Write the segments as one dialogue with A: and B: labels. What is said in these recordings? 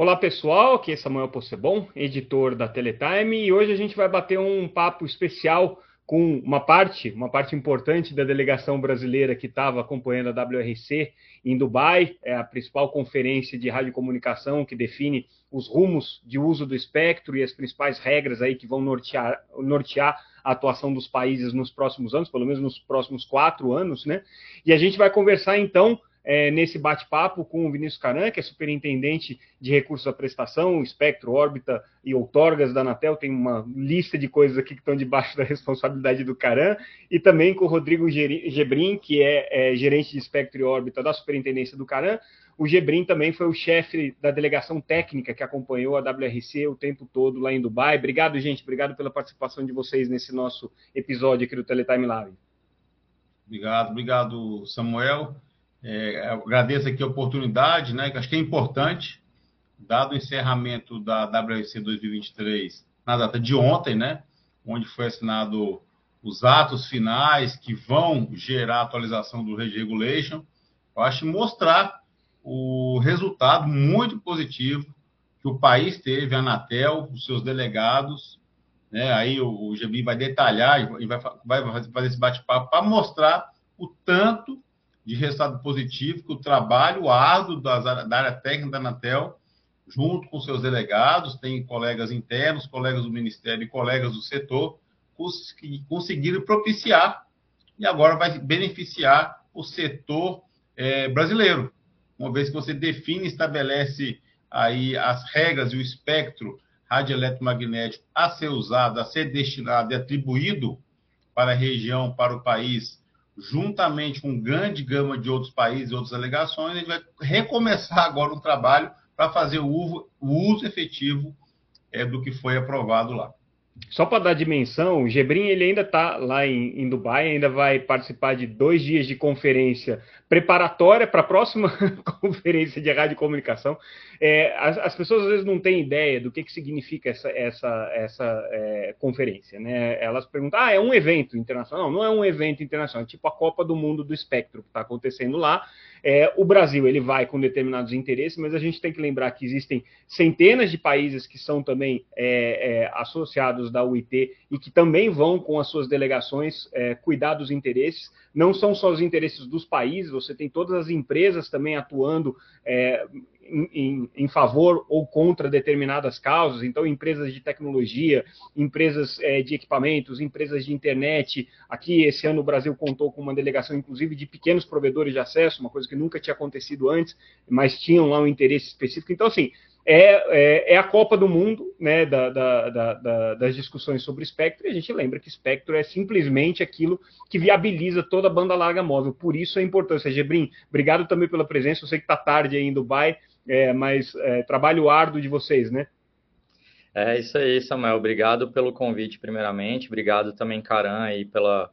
A: Olá pessoal, aqui é Samuel Possebon, editor da Teletime, e hoje a gente vai bater um papo especial com uma parte, uma parte importante da delegação brasileira que estava acompanhando a WRC em Dubai, é a principal conferência de radiocomunicação que define os rumos de uso do espectro e as principais regras aí que vão nortear, nortear a atuação dos países nos próximos anos, pelo menos nos próximos quatro anos, né? E a gente vai conversar então é, nesse bate-papo com o Vinícius Caran, que é superintendente de recursos à prestação, espectro, órbita e outorgas da Anatel, tem uma lista de coisas aqui que estão debaixo da responsabilidade do Caran, e também com o Rodrigo Gebrim, que é, é gerente de espectro e órbita da superintendência do Caran. O Gebrim também foi o chefe da delegação técnica que acompanhou a WRC o tempo todo lá em Dubai. Obrigado, gente, obrigado pela participação de vocês nesse nosso episódio aqui do Teletime Live.
B: Obrigado, obrigado, Samuel. É, agradeço aqui a oportunidade, né, que acho que é importante, dado o encerramento da WRC 2023 na data de ontem, né, onde foi assinado os atos finais que vão gerar a atualização do Rede Regulation, eu acho mostrar o resultado muito positivo que o país teve, a Anatel, os seus delegados, né, aí o, o vai detalhar e vai, vai fazer esse bate-papo para mostrar o tanto de resultado positivo que o trabalho árduo das, da área técnica da Anatel, junto com seus delegados, tem colegas internos, colegas do Ministério e colegas do setor, conseguiram propiciar e agora vai beneficiar o setor é, brasileiro, uma vez que você define e estabelece aí as regras e o espectro radioeletromagnético a ser usado, a ser destinado e atribuído para a região, para o país, juntamente com grande gama de outros países e outras alegações, gente vai recomeçar agora um trabalho para fazer o uso, o uso efetivo é, do que foi aprovado lá.
A: Só para dar dimensão, o Gebrim ele ainda está lá em, em, Dubai, ainda vai participar de dois dias de conferência preparatória para a próxima conferência de radiocomunicação. É, as, as, pessoas às vezes não têm ideia do que, que significa essa, essa, essa é, conferência. Né? Elas perguntam, ah, é um evento internacional? Não, não é um evento internacional, é tipo a Copa do Mundo do Espectro que está acontecendo lá. É, o Brasil ele vai com determinados interesses, mas a gente tem que lembrar que existem centenas de países que são também é, é, associados da UIT e que também vão com as suas delegações é, cuidar dos interesses. Não são só os interesses dos países, você tem todas as empresas também atuando em, em, favor ou contra determinadas causas, então empresas de tecnologia, empresas é, de equipamentos, empresas de internet. Aqui, esse ano, o Brasil contou com uma delegação, inclusive, de pequenos provedores de acesso, uma coisa que nunca tinha acontecido antes, mas tinham lá um interesse específico. Então, assim, é, é, é, a Copa do Mundo né, da, da, da, das discussões sobre espectro, e a gente lembra que espectro é simplesmente aquilo que viabiliza toda a banda larga móvel, por isso a importância. Gebrim, obrigado também pela presença, eu sei que está tarde aí em Dubai, é, mas é, trabalho árduo de vocês, né?
C: É isso aí, Samuel. Obrigado pelo convite, primeiramente. Obrigado também, Caran, aí, pela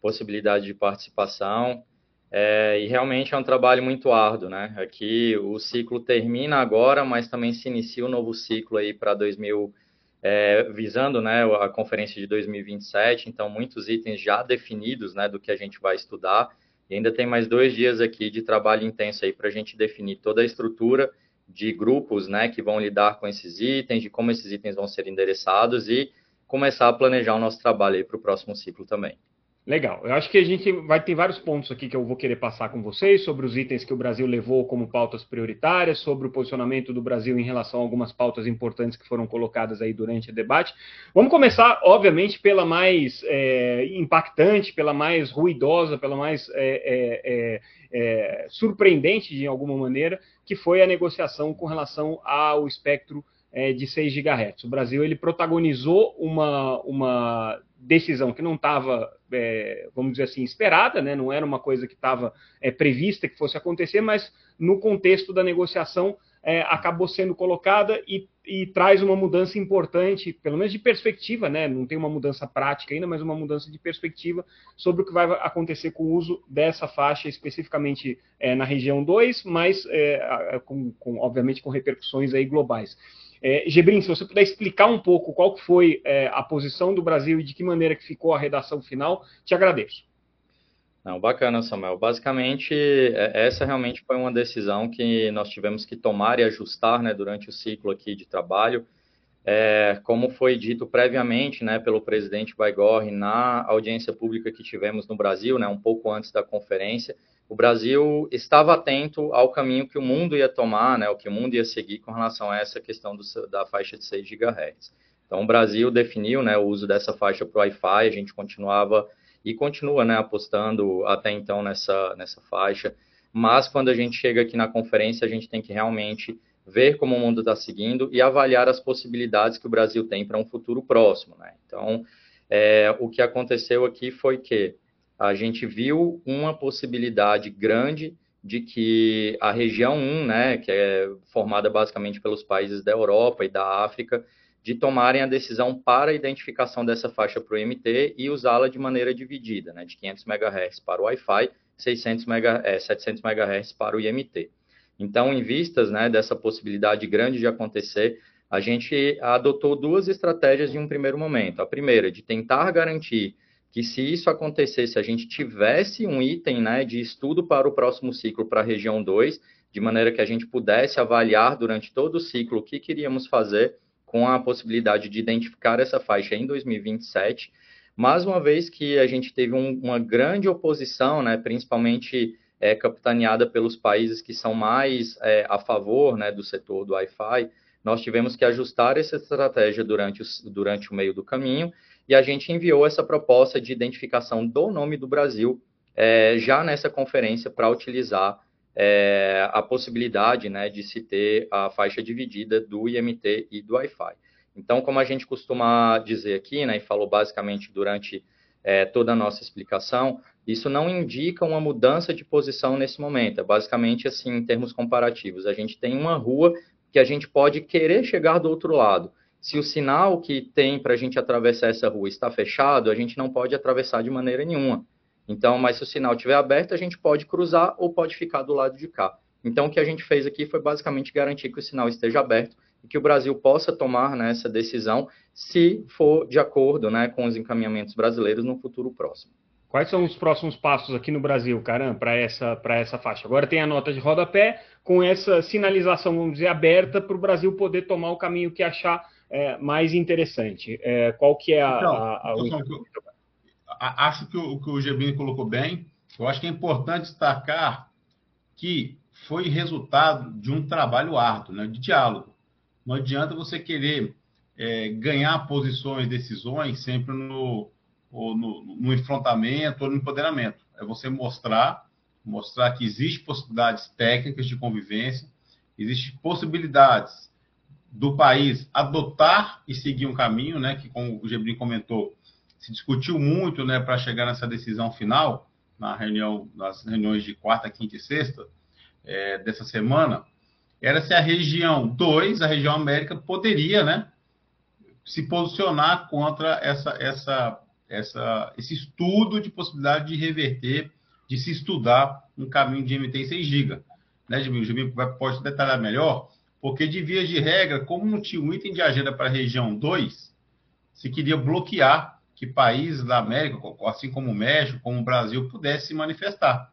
C: possibilidade de participação. É, e realmente é um trabalho muito árduo, né? Aqui o ciclo termina agora, mas também se inicia um novo ciclo aí para 2000, é, visando né, a conferência de 2027. Então, muitos itens já definidos né, do que a gente vai estudar. Ainda tem mais dois dias aqui de trabalho intenso aí para a gente definir toda a estrutura de grupos né, que vão lidar com esses itens, de como esses itens vão ser endereçados e começar a planejar o nosso trabalho aí para o próximo ciclo também.
A: Legal. Eu acho que a gente vai ter vários pontos aqui que eu vou querer passar com vocês sobre os itens que o Brasil levou como pautas prioritárias, sobre o posicionamento do Brasil em relação a algumas pautas importantes que foram colocadas aí durante o debate. Vamos começar, obviamente, pela mais é, impactante, pela mais ruidosa, pela mais é, é, é surpreendente de alguma maneira, que foi a negociação com relação ao espectro é, de 6 GHz. O Brasil ele protagonizou uma, uma decisão que não estava, é, vamos dizer assim, esperada, né? não era uma coisa que estava é, prevista que fosse acontecer, mas no contexto da negociação é, acabou sendo colocada e, e, traz uma mudança importante, pelo menos de perspectiva, né? não tem uma mudança prática ainda, mas uma mudança de perspectiva sobre o que vai acontecer com o uso dessa faixa, especificamente é, na região 2, mas é, com, com, obviamente com repercussões aí globais. É, Gebrim, se você puder explicar um pouco qual foi é, a posição do Brasil e de que maneira que ficou a redação final, te agradeço.
C: Não, bacana, Samuel. Basicamente, é, essa realmente foi uma decisão que nós tivemos que tomar e ajustar né, durante o ciclo aqui de trabalho. É, como foi dito previamente né, pelo presidente Baigorre na audiência pública que tivemos no Brasil, né, um pouco antes da conferência, o Brasil estava atento ao caminho que o mundo ia tomar, né, o que o mundo ia seguir com relação a essa questão do, da faixa de 6 GHz. Então, o Brasil definiu né, o uso dessa faixa para o Wi-Fi, a gente continuava e continua né, apostando até então nessa, nessa faixa, mas quando a gente chega aqui na conferência, a gente tem que realmente ver como o mundo está seguindo e avaliar as possibilidades que o Brasil tem para um futuro próximo. Né? Então, é, o que aconteceu aqui foi que a gente viu uma possibilidade grande de que a região 1, né, que é formada basicamente pelos países da Europa e da África, de tomarem a decisão para a identificação dessa faixa para o IMT e usá-la de maneira dividida, né, de 500 MHz para o Wi-Fi, 600 MHz, é, 700 MHz para o IMT. Então, em vistas né, dessa possibilidade grande de acontecer, a gente adotou duas estratégias em um primeiro momento. A primeira, de tentar garantir que se isso acontecesse, a gente tivesse um item né, de estudo para o próximo ciclo para a região 2, de maneira que a gente pudesse avaliar durante todo o ciclo o que queríamos fazer com a possibilidade de identificar essa faixa em 2027. Mas uma vez que a gente teve um, uma grande oposição, né, principalmente é, capitaneada pelos países que são mais é, a favor né, do setor do Wi-Fi, nós tivemos que ajustar essa estratégia durante o, durante o meio do caminho e a gente enviou essa proposta de identificação do nome do Brasil é, já nessa conferência para utilizar é, a possibilidade né, de se ter a faixa dividida do IMT e do Wi-Fi. Então, como a gente costuma dizer aqui, né, e falou basicamente durante é, toda a nossa explicação, isso não indica uma mudança de posição nesse momento. É basicamente assim, em termos comparativos. A gente tem uma rua que a gente pode querer chegar do outro lado. Se o sinal que tem para a gente atravessar essa rua está fechado, a gente não pode atravessar de maneira nenhuma. Então, mas se o sinal estiver aberto, a gente pode cruzar ou pode ficar do lado de cá. Então, o que a gente fez aqui foi basicamente garantir que o sinal esteja aberto e que o Brasil possa tomar né, essa decisão se for de acordo né, com os encaminhamentos brasileiros no futuro próximo.
A: Quais são os próximos passos aqui no Brasil, caramba, para essa, essa faixa? Agora tem a nota de rodapé com essa sinalização, vamos dizer, aberta para o Brasil poder tomar o caminho que achar é, mais interessante? É, qual que é a... Então, a, a...
B: acho que o, que o Gebrini colocou bem. Eu acho que é importante destacar que foi resultado de um trabalho árduo, né, de diálogo. Não adianta você querer é, ganhar posições, decisões sempre no, no, no enfrentamento ou no empoderamento. É você mostrar, mostrar que existem possibilidades técnicas de convivência, existem possibilidades do país adotar e seguir um caminho, né, que como o Gebrin comentou, se discutiu muito, né, para chegar nessa decisão final na reunião, nas reuniões de quarta, quinta e sexta é, dessa semana, era se a região 2, a região América, poderia, né, se posicionar contra essa, essa, essa, esse estudo de possibilidade de reverter, de se estudar um caminho de MT em 6 GB. Né, Gebrin? O Gebrin pode detalhar melhor, porque, de via de regra, como não tinha um item de agenda para a região 2, se queria bloquear que países da América, assim como o México, como o Brasil, pudessem se manifestar.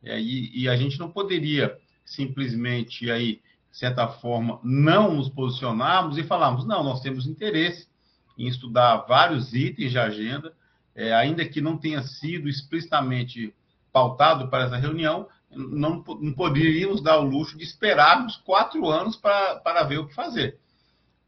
B: E, e a gente não poderia simplesmente, aí, de certa forma, não nos posicionarmos e falarmos, não, nós temos interesse em estudar vários itens de agenda, é, ainda que não tenha sido explicitamente pautado para essa reunião, não, não poderíamos dar o luxo de esperarmos quatro anos para, ver o que fazer.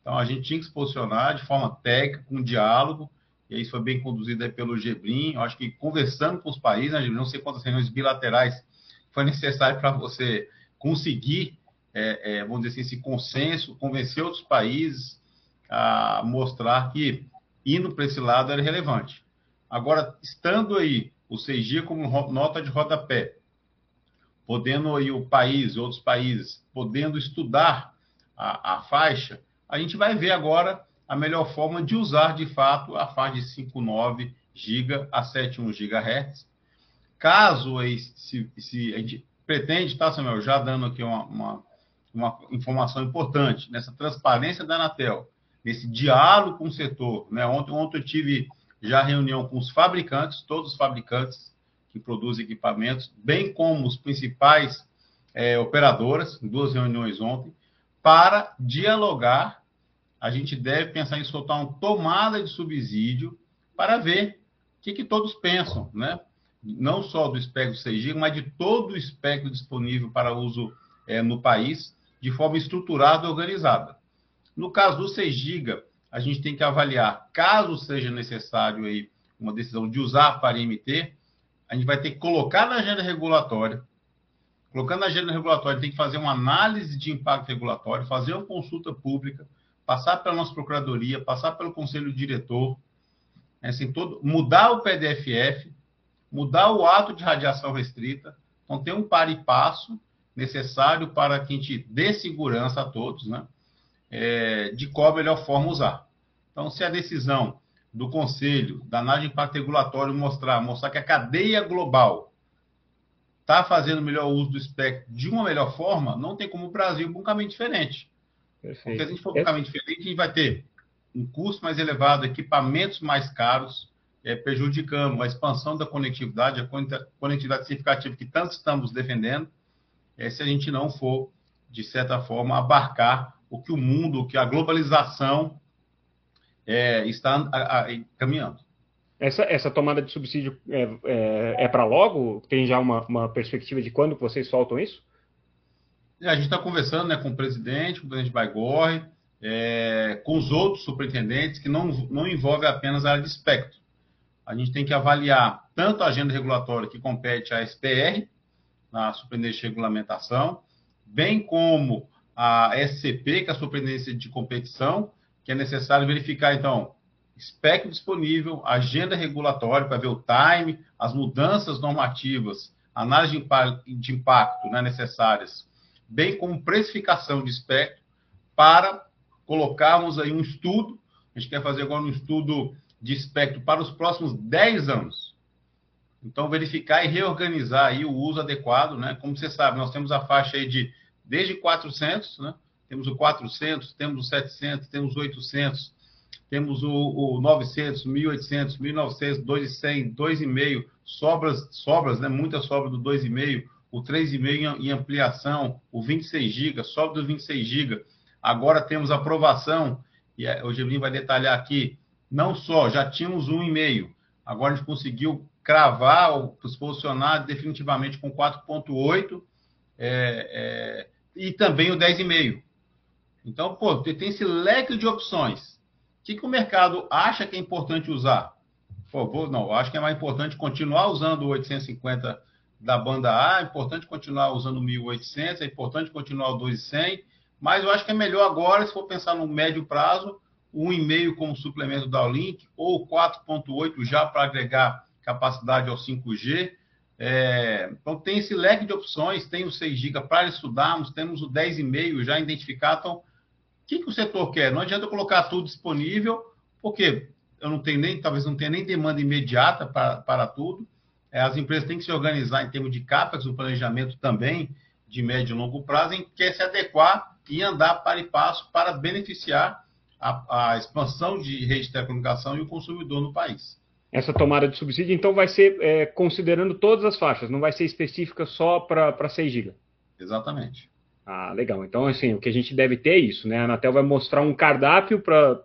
B: Então, a gente tinha que se posicionar de forma técnica, com diálogo, e isso foi bem conduzido pelo Gebrim. Eu acho que conversando com os países, né, não sei quantas reuniões bilaterais foi necessário para você conseguir, é, é, vamos dizer assim, esse consenso, convencer outros países a mostrar que indo para esse lado era relevante. Agora, estando aí o CG como nota de rodapé, podendo aí o país, outros países, podendo estudar a, a faixa, a gente vai ver agora a melhor forma de usar de fato a faixa de 5,9 GB a 7,1 GHz. Caso se, se, a gente pretende, tá, Samuel, já dando aqui uma, uma, uma, informação importante, nessa transparência da Anatel, nesse diálogo com o setor. Né? Ontem, ontem eu tive já reunião com os fabricantes, todos os fabricantes que produz equipamentos, bem como os principais é, operadoras, duas reuniões ontem, para dialogar. A gente deve pensar em soltar uma tomada de subsídio para ver o que, que todos pensam, né? Não só do espectro 6G, mas de todo o espectro disponível para uso é, no país, de forma estruturada e organizada. No caso do 6 GB, a gente tem que avaliar, caso seja necessário aí uma decisão de usar para IMT, a gente vai ter que colocar na agenda regulatória. Colocando na agenda regulatória, tem que fazer uma análise de impacto regulatório, fazer uma consulta pública, passar pela nossa procuradoria, passar pelo conselho diretor, né, assim, todo, mudar o PDFF, mudar o ato de radiação restrita. Então, tem um par e passo necessário para que a gente dê segurança a todos, né? É, de qual a melhor forma usar. Então, se a decisão do Conselho da análise de impacto regulatório mostrar, mostrar que a cadeia global está fazendo melhor uso do espectro de uma melhor forma, não tem como o Brasil ir um caminho diferente. Perfeito. Porque se a gente for para um caminho diferente, a gente vai ter um custo mais elevado, equipamentos mais caros, é, prejudicando a expansão da conectividade, a conectividade significativa que tanto estamos defendendo, é, se a gente não for, de certa forma, abarcar o que o mundo, o que a globalização é, está a, a, caminhando.
A: Essa, essa tomada de subsídio é, é, é para logo? Tem já uma, uma perspectiva de quando vocês soltam isso?
B: A gente está conversando né, com o presidente, com o presidente Baigorre, é, com os outros superintendentes, que não, não envolve apenas a área de espectro. A gente tem que avaliar tanto a agenda regulatória que compete à SPR, na Superintendência de Regulamentação, bem como a SCP, que é a Superintendência de Competição, que é necessário verificar, então, espectro disponível, agenda regulatória para ver o time, as mudanças normativas, análise de impacto né, necessárias, bem como precificação de espectro, para colocarmos aí um estudo. A gente quer fazer agora um estudo de espectro para os próximos 10 anos. Então, verificar e reorganizar aí o uso adequado, né? Como você sabe, nós temos a faixa aí de desde 400, né? Temos o 400, temos o 700, temos o 800, temos o, o 900, 1800, 1900, 2,100, 2,5, sobras, sobras, né? Muita sobra do 2,5, o 3,5 em ampliação, o 26 GB, sobra do 26 GB. Agora temos aprovação, e o Geblin vai detalhar aqui, não só, já tínhamos 1,5, agora a gente conseguiu cravar, ou se posicionar definitivamente com 4,8 é, é, e também o 10,5. Então, pô, tem esse leque de opções. O que, que o mercado acha que é importante usar? Por favor, não, acho que é mais importante continuar usando o 850 da banda A, é importante continuar usando o 1800, é importante continuar o 2100, mas eu acho que é melhor agora, se for pensar no médio prazo, o 1,5 como suplemento da Link, ou 4.8 já para agregar capacidade ao 5G. É, então, tem esse leque de opções, tem o 6 GB para estudarmos, temos o 10,5 já identificado. Então, que, que o setor quer? Não adianta colocar tudo disponível, porque eu não tenho nem, talvez não tenha nem demanda imediata para, para tudo. É, as empresas têm que se organizar em termos de capas, o planejamento também de médio e longo prazo, em que quer se adequar e andar para e passo para beneficiar a, a expansão de rede de telecomunicação e o consumidor no país.
A: Essa tomada de subsídio, então, vai ser é, considerando todas as faixas, não vai ser específica só para 6 GB.
B: Exatamente.
A: Ah, legal. Então, assim, o que a gente deve ter é isso, né? A Anatel vai mostrar um cardápio para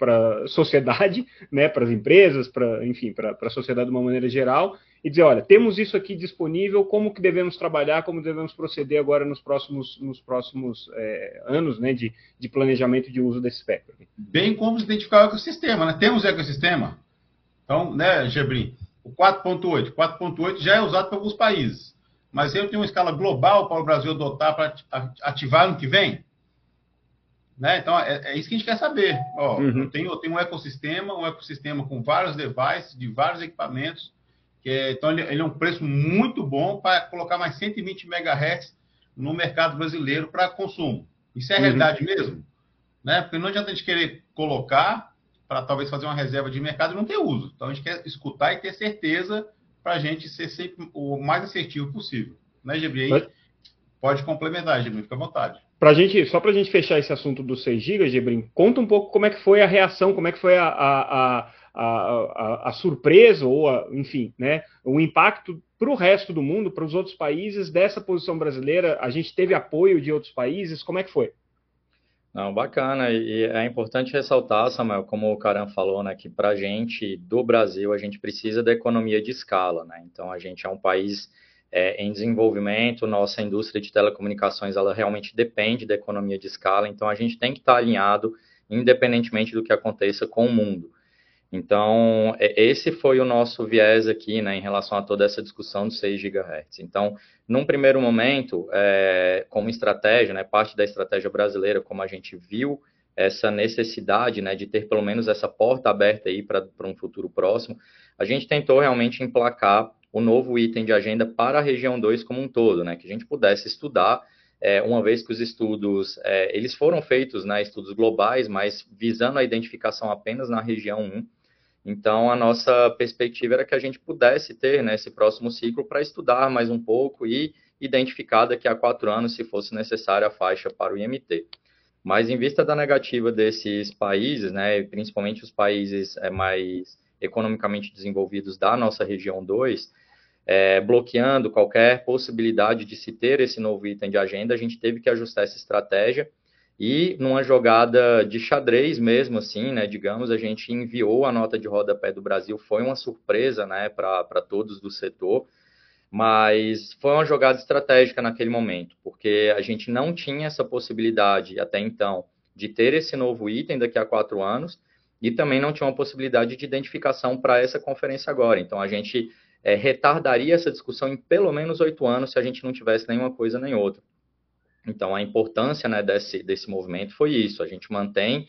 A: a sociedade, né? para as empresas, para, enfim, para a sociedade de uma maneira geral, e dizer, olha, temos isso aqui disponível, como que devemos trabalhar, como devemos proceder agora nos próximos, nos próximos é, anos, né? De, de planejamento de uso desse espectro.
B: Bem como identificar o ecossistema, né? Temos ecossistema. Então, né, Gebrim, o 4.8. 4.8 já é usado por alguns países mas eu tenho uma escala global para o Brasil adotar para ativar no que vem? Né? Então, é, é, isso que a gente quer saber. Ó, uhum. eu, tenho, eu tenho um ecossistema, um ecossistema com vários devices, de vários equipamentos, que é, então ele, ele, é um preço muito bom para colocar mais 120 MHz no mercado brasileiro para consumo. Isso é uhum. realidade mesmo? Né? Porque não adianta a gente querer colocar para talvez fazer uma reserva de mercado e não ter uso. Então, a gente quer escutar e ter certeza para a gente ser sempre o mais assertivo possível. Né? Mas... Pode complementar, Gebrim, fica à vontade.
A: Pra gente, só para a gente fechar esse assunto dos 6 GB, Gebrim, conta um pouco como é que foi a reação, como é que foi a, a, a, a, surpresa ou, enfim, né, o impacto para o resto do mundo, para os outros países dessa posição brasileira? A gente teve apoio de outros países? Como é que foi?
C: Não, bacana. E é importante ressaltar, Samuel, como o Karan falou, né, que para a gente do Brasil a gente precisa da economia de escala, né? Então a gente é um país é, em desenvolvimento, nossa indústria de telecomunicações ela realmente depende da economia de escala, então a gente tem que estar alinhado, independentemente do que aconteça com o mundo. Então, é, esse foi o nosso viés aqui, né, em relação a toda essa discussão dos 6 GHz. Então, num primeiro momento, é, como estratégia, né, parte da estratégia brasileira, como a gente viu essa necessidade, né, de ter pelo menos essa porta aberta aí para um futuro próximo, a gente tentou realmente emplacar o novo item de agenda para a região 2 como um todo, né, que a gente pudesse estudar, é, uma vez que os estudos, é, eles foram feitos, né, estudos globais, mas visando a identificação apenas na região 1, então, a nossa perspectiva era que a gente pudesse ter né, esse próximo ciclo para estudar mais um pouco e identificar daqui a quatro anos, se fosse necessária, a faixa para o IMT. Mas, em vista da negativa desses países, né, principalmente os países é, mais economicamente desenvolvidos da nossa região 2, é, bloqueando qualquer possibilidade de se ter esse novo item de agenda, a gente teve que ajustar essa estratégia e numa jogada de xadrez mesmo, assim, né, digamos, a gente enviou a nota de rodapé do Brasil, foi uma surpresa, né, para todos do setor, mas foi uma jogada estratégica naquele momento, porque a gente não tinha essa possibilidade até então de ter esse novo item daqui a quatro anos e também não tinha uma possibilidade de identificação para essa conferência agora. Então a gente é, retardaria essa discussão em pelo menos oito anos se a gente não tivesse nenhuma coisa nem outra. Então, a importância né, desse, desse movimento foi isso: a gente mantém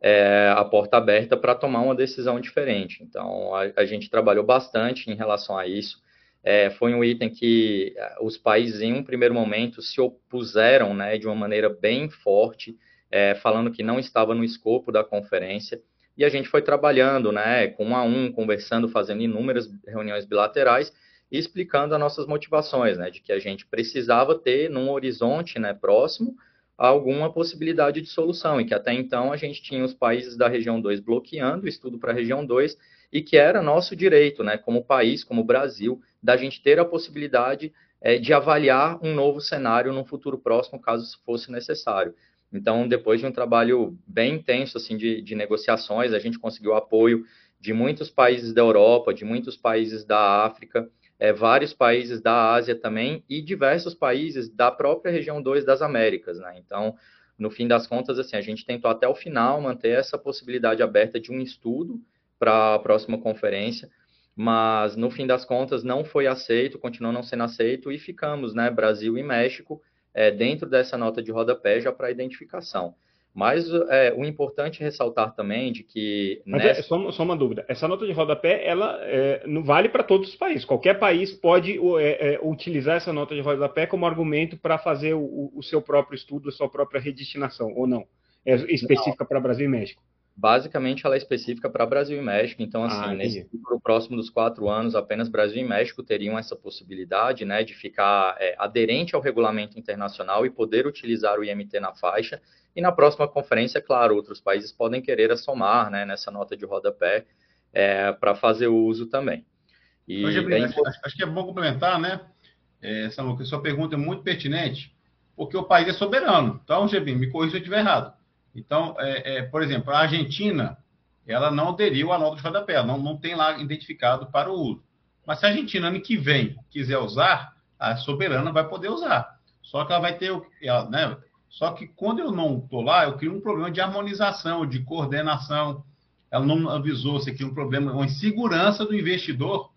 C: é, a porta aberta para tomar uma decisão diferente. Então, a, a, gente trabalhou bastante em relação a isso. É, foi um item que é, os países, em um primeiro momento, se opuseram né, de uma maneira bem forte, é, falando que não estava no escopo da conferência. E a gente foi trabalhando né, com um a um, conversando, fazendo inúmeras reuniões bilaterais explicando as nossas motivações, né, de que a gente precisava ter num horizonte, né, próximo alguma possibilidade de solução e que até então a gente tinha os países da região 2 bloqueando o estudo para a região 2 e que era nosso direito, né, como país, como Brasil, da gente ter a possibilidade é, de avaliar um novo cenário no futuro próximo, caso fosse necessário. Então, depois de um trabalho bem intenso assim de, de negociações, a gente conseguiu apoio de muitos países da Europa, de muitos países da África, é, vários países da Ásia também e diversos países da própria região 2 das Américas, né? Então, no fim das contas, assim, a gente tentou até o final manter essa possibilidade aberta de um estudo para a próxima conferência, mas no fim das contas não foi aceito, continuou não sendo aceito e ficamos, né, Brasil e México, é, dentro dessa nota de rodapé já para identificação. Mas é, o importante é ressaltar também de que.
A: Mas é, nessa... é, só, só, uma dúvida. Essa nota de rodapé, ela é, não vale para todos os países. Qualquer país pode é, é, utilizar essa nota de rodapé como argumento para fazer o, o, seu próprio estudo, a sua própria redestinação, ou não? É específica para Brasil e México.
C: Basicamente, ela é específica para Brasil e México. Então, assim, ah, nesse próximo dos quatro anos, apenas Brasil e México teriam essa possibilidade, né, de ficar é, aderente ao regulamento internacional e poder utilizar o IMT na faixa. E na próxima conferência, claro, outros países podem querer somar, né, nessa nota de rodapé é, para fazer o uso também.
B: E Hoje, é acho, acho, que é bom complementar, né? É, Samuel, sua pergunta é muito pertinente, porque o país é soberano. Então, Gebim, me corrija se eu estiver errado. Então, é, é, por exemplo, a Argentina, ela não aderiu à nota de rodapé, não, não tem lá identificado para o uso. Mas se a Argentina, ano que vem, quiser usar, a soberana vai poder usar. Só que ela vai ter, ela, né? Só que quando eu não estou lá, eu crio um problema de harmonização, de coordenação. Ela não avisou, você cria um problema, uma insegurança do investidor.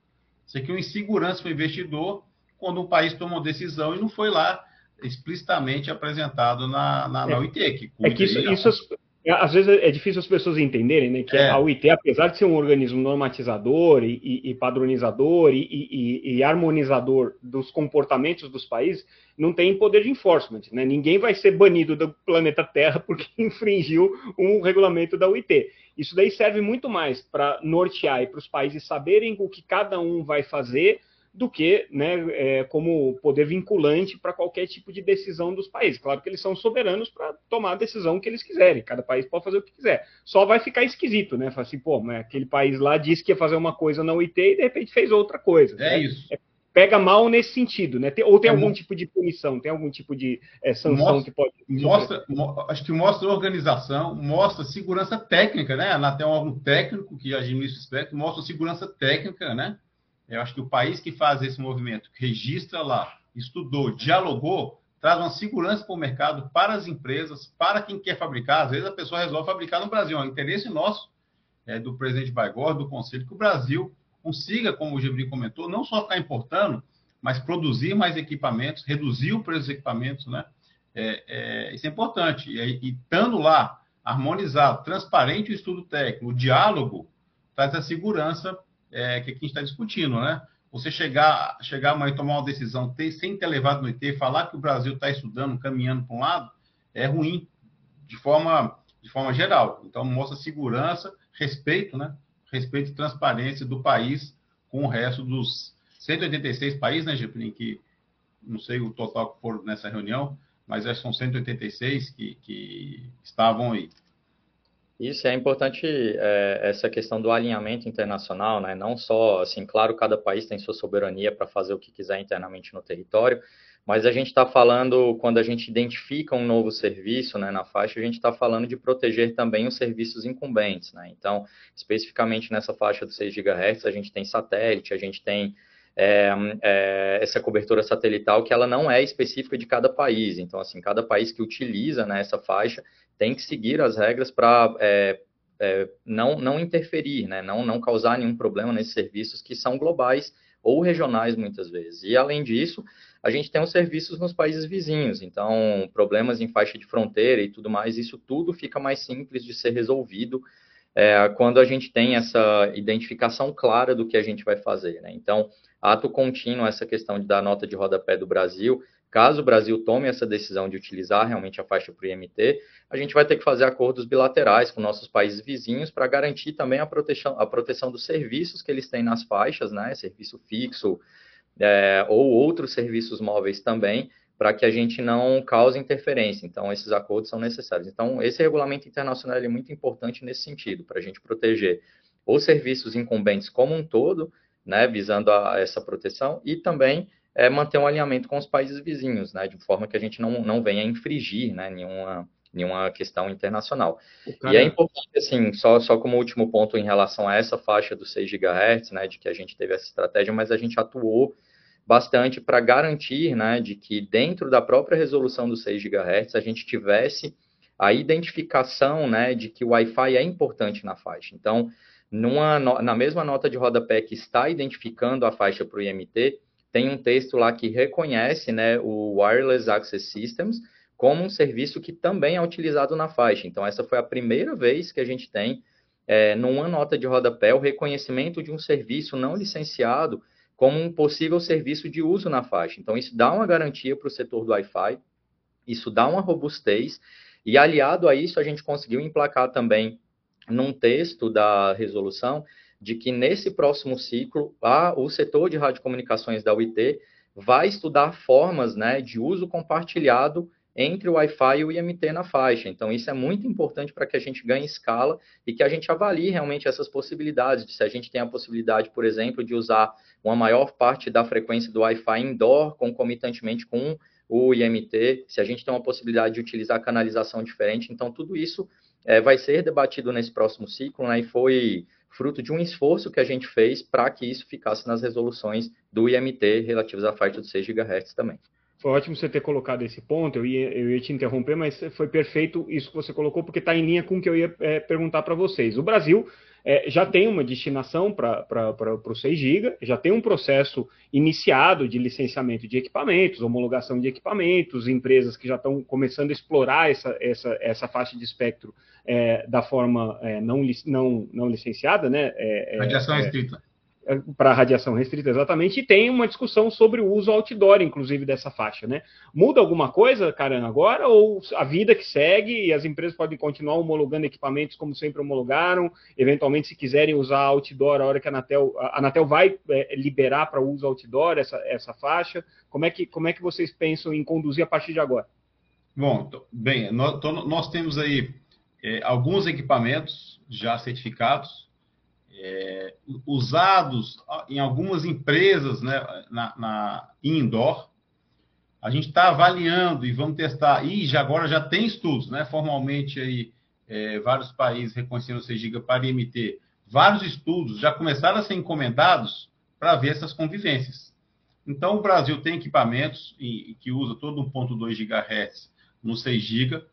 B: Você cria uma insegurança para o investidor quando o país tomou decisão e não foi lá explicitamente apresentado na, na, na UIT.
A: Que é que isso, isso, é, às vezes é difícil as pessoas entenderem né, que é. a UIT, apesar de ser um organismo normatizador e, e, e padronizador e, e, harmonizador dos comportamentos dos países, não tem poder de enforcement. Né? Ninguém vai ser banido do planeta Terra porque infringiu um regulamento da UIT. Isso daí serve muito mais para nortear e para os países saberem o que cada um vai fazer do que né, é, como poder vinculante para qualquer tipo de decisão dos países. Claro que eles são soberanos para tomar a decisão que eles quiserem, cada país pode fazer o que quiser. Só vai ficar esquisito, né? Fala assim, pô, mas aquele país lá disse que ia fazer uma coisa na UIT e de repente fez outra coisa.
B: É
A: né?
B: isso. É,
A: pega mal nesse sentido, né? ou tem é algum tipo de punição, tem algum tipo de é, sanção
B: mostra,
A: que pode.
B: Mostra, acho que mostra organização, mostra segurança técnica, né? Até um órgão técnico que administra o espectro, mostra segurança técnica, né? Eu acho que o país que faz esse movimento, que registra lá, estudou, dialogou, traz uma segurança para o mercado, para as empresas, para quem quer fabricar. Às vezes a pessoa resolve fabricar no Brasil. É um interesse nosso, é, do presidente Baigor, do Conselho, que o Brasil consiga, como o Gebri comentou, não só ficar importando, mas produzir mais equipamentos, reduzir o preço dos equipamentos, né? É, é, isso é importante. E, e estando lá, harmonizado, transparente o estudo técnico, o diálogo, traz a segurança é, que a gente está discutindo, né? Você chegar, chegar amanhã e tomar uma decisão ter, sem ter levado no IT, falar que o Brasil está estudando, caminhando para um lado, é ruim, de forma, de forma geral. Então, mostra segurança, respeito, né? respeito e transparência do país com o resto dos 186 países, né, Geprim, que não sei o total que foram nessa reunião, mas que são 186 que, que estavam aí.
C: Isso é importante é, essa questão do alinhamento internacional, né? Não só assim, claro, cada país tem sua soberania para fazer o que quiser internamente no território, mas a gente está falando, quando a gente identifica um novo serviço né, na faixa, a gente está falando de proteger também os serviços incumbentes. Né? Então, especificamente nessa faixa dos 6 GHz, a gente tem satélite, a gente tem é, é, essa cobertura satelital que ela não é específica de cada país. Então, assim, cada país que utiliza né, essa faixa tem que seguir as regras para é, é, não, não interferir, né, não, não causar nenhum problema nesses serviços que são globais ou regionais muitas vezes. E além disso, a gente tem os serviços nos países vizinhos, então problemas em faixa de fronteira e tudo mais, isso tudo fica mais simples de ser resolvido é, quando a gente tem essa identificação clara do que a gente vai fazer. Né? Então, ato contínuo, essa questão de dar nota de rodapé do Brasil, Caso o Brasil tome essa decisão de utilizar realmente a faixa para o IMT, a gente vai ter que fazer acordos bilaterais com nossos países vizinhos para garantir também a proteção, a proteção dos serviços que eles têm nas faixas, né? Serviço fixo é, ou outros serviços móveis também, para que a gente não cause interferência. Então, esses acordos são necessários. Então, esse regulamento internacional é muito importante nesse sentido, para a gente proteger os serviços incumbentes como um todo, né, visando a, essa proteção, e também é manter um alinhamento com os países vizinhos, né, de forma que a gente não, não venha infringir né, nenhuma, nenhuma questão internacional. E é importante, assim, só, só como último ponto em relação a essa faixa dos 6 GHz, né, de que a gente teve essa estratégia, mas a gente atuou bastante para garantir, né, de que dentro da própria resolução dos 6 GHz a gente tivesse a identificação, né, de que o Wi-Fi é importante na faixa. Então, numa, na mesma nota de rodapé que está identificando a faixa para o IMT, tem um texto lá que reconhece né, o Wireless Access Systems como um serviço que também é utilizado na faixa. Então, essa foi a primeira vez que a gente tem, é, numa nota de rodapé, o reconhecimento de um serviço não licenciado como um possível serviço de uso na faixa. Então, isso dá uma garantia para o setor do Wi-Fi, isso dá uma robustez, e aliado a isso, a gente conseguiu emplacar também num texto da resolução de que nesse próximo ciclo a, o setor de radiocomunicações da UIT vai estudar formas né, de uso compartilhado entre o Wi-Fi e o IMT na faixa. Então, isso é muito importante para que a gente ganhe escala e que a gente avalie realmente essas possibilidades. Se a gente tem a possibilidade, por exemplo, de usar uma maior parte da frequência do Wi-Fi indoor concomitantemente com o IMT, se a gente tem uma possibilidade de utilizar canalização diferente. Então, tudo isso é, vai ser debatido nesse próximo ciclo, né, e foi fruto de um esforço que a gente fez para que isso ficasse nas resoluções do IMT relativas à faixa dos 6 GHz também.
A: Foi ótimo você ter colocado esse ponto, eu ia, eu ia te interromper, mas foi perfeito isso que você colocou, porque está em linha com o que eu ia é, perguntar para vocês. O Brasil é, já tem uma destinação para o 6 GB, já tem um processo iniciado de licenciamento de equipamentos, homologação de equipamentos, empresas que já estão começando a explorar essa, essa, essa faixa de espectro é, da forma é, não, não, não licenciada, né?
B: É, é, Radiação
A: é,
B: restrita.
A: Para radiação restrita, exatamente, e tem uma discussão sobre o uso outdoor, inclusive, dessa faixa, né? Muda alguma coisa, Caran, agora, ou a vida que segue e as empresas podem continuar homologando equipamentos como sempre homologaram, eventualmente, se quiserem usar outdoor, a hora que a Anatel, a Anatel vai é, liberar para uso outdoor essa, essa faixa, como é, que, como é que vocês pensam em conduzir a partir de agora?
B: Bom, bem, nós, nós temos aí é, alguns equipamentos já certificados, é, usados em algumas empresas né, na, na indoor. A gente está avaliando e vamos testar. E já agora já tem estudos, né? Formalmente aí, é, vários países reconhecendo o 6 GB para IMT. Vários estudos já começaram a ser encomendados para ver essas convivências. Então, o Brasil tem equipamentos e, que usa todo 1.2 GHz no 6 GB.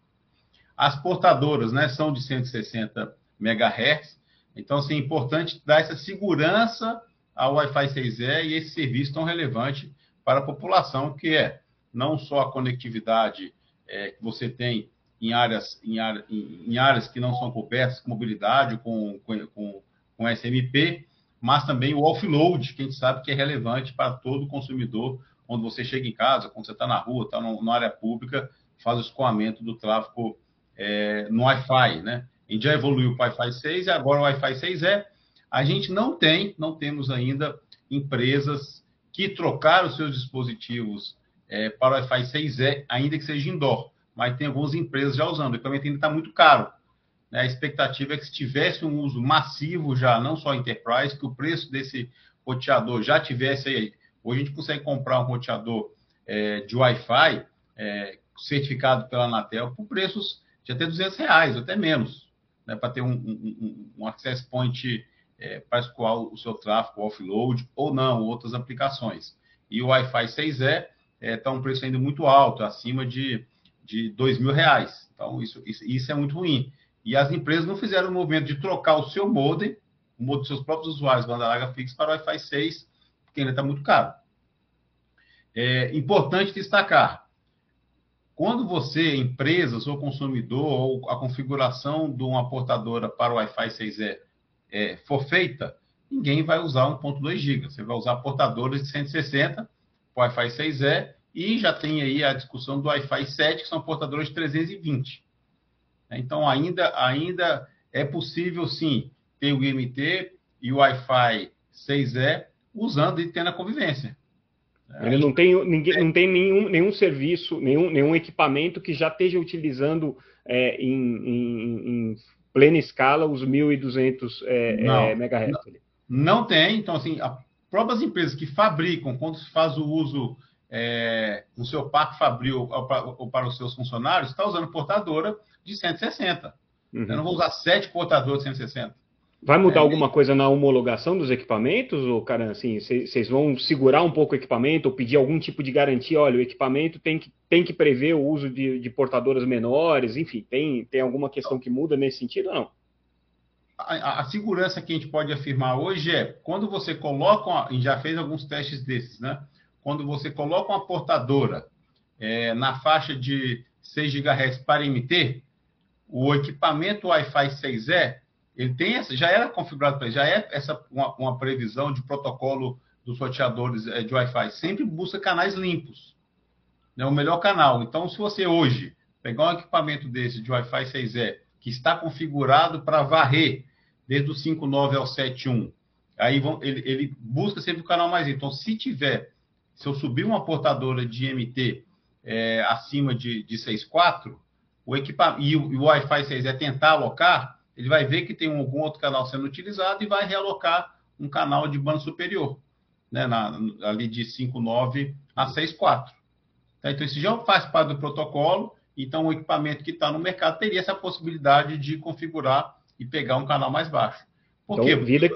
B: As portadoras né, são de 160 MHz. Então, assim, é importante dar essa segurança ao Wi-Fi 6E e esse serviço tão relevante para a população, que é não só a conectividade é, que você tem em áreas, em, área, em, áreas que não são cobertas com mobilidade, com, com, com SMP, mas também o offload, que a gente sabe que é relevante para todo consumidor, quando você chega em casa, quando você está na rua, está na área pública, faz o escoamento do tráfego é, no Wi-Fi, né? A gente já evoluiu para o Wi-Fi 6 e agora o Wi-Fi 6 é. A gente não tem, não temos ainda empresas que trocaram seus dispositivos é, para o Wi-Fi 6E, ainda que seja indoor. Mas tem algumas empresas já usando. O equipamento ainda está muito caro. Né? A expectativa é que se tivesse um uso massivo já, não só Enterprise, que o preço desse roteador já tivesse aí. Hoje a gente consegue comprar um roteador é, de Wi-Fi é, certificado pela Anatel por preços de até 200 reais, até menos né, para ter um, um, um, access point é, para escoar o seu tráfego offload ou não, outras aplicações. E o Wi-Fi 6E está é, tá um preço ainda muito alto, acima de, de dois mil reais. Então, isso, isso, isso, é muito ruim. E as empresas não fizeram o movimento de trocar o seu modem, o modem dos seus próprios usuários, banda larga fixa, para o Wi-Fi 6, porque ainda está muito caro. É importante destacar, quando você, empresas ou consumidor, ou a configuração de uma portadora para o Wi-Fi 6E é, for feita, ninguém vai usar 1.2 GB. Você vai usar portadoras de 160 Wi-Fi 6E e já tem aí a discussão do Wi-Fi 7, que são portadores de 320. Então, ainda, ainda é possível, sim, ter o IMT e o Wi-Fi 6E usando e tendo a convivência.
A: Ele não tem, ninguém, não tem nenhum, nenhum serviço, nenhum, nenhum equipamento que já esteja utilizando é, em, em, em, plena escala os 1.200 é, não, é, MHz.
B: Não, não, tem. Então, assim, as próprias empresas que fabricam, quando se faz o uso é, no seu parque fabril ou para, ou para os seus funcionários, está usando portadora de 160. Uhum. Eu não vou usar sete portadores de 160.
A: Vai mudar é, alguma coisa na homologação dos equipamentos, ou cara, assim, vocês vão segurar um pouco o equipamento ou pedir algum tipo de garantia? Olha, o equipamento tem que, tem que prever o uso de, de portadoras menores, enfim, tem, tem alguma questão que muda nesse sentido ou não?
B: A, a, segurança que a gente pode afirmar hoje é quando você coloca, gente já fez alguns testes desses, né? Quando você coloca uma portadora é, na faixa de 6 GHz para MT, o equipamento Wi-Fi 6E ele tem essa, já era configurado para já é essa uma, uma, previsão de protocolo dos roteadores é, de Wi-Fi. Sempre busca canais limpos. É né, o melhor canal. Então, se você hoje pegar um equipamento desse de Wi-Fi 6E, que está configurado para varrer desde o 5.9 ao 7.1, aí vão, ele, ele, busca sempre o canal mais limpo. Então, se tiver, se eu subir uma portadora de MT é, acima de, de 6.4, o equipamento e o, o Wi-Fi 6E tentar alocar, ele vai ver que tem algum outro canal sendo utilizado e vai realocar um canal de banda superior, né, na, ali de 5.9 a 6.4. Tá? Então, isso já faz parte do protocolo, então o equipamento que está no mercado teria essa possibilidade de configurar e pegar um canal mais baixo.
A: Por então, quê? Vida,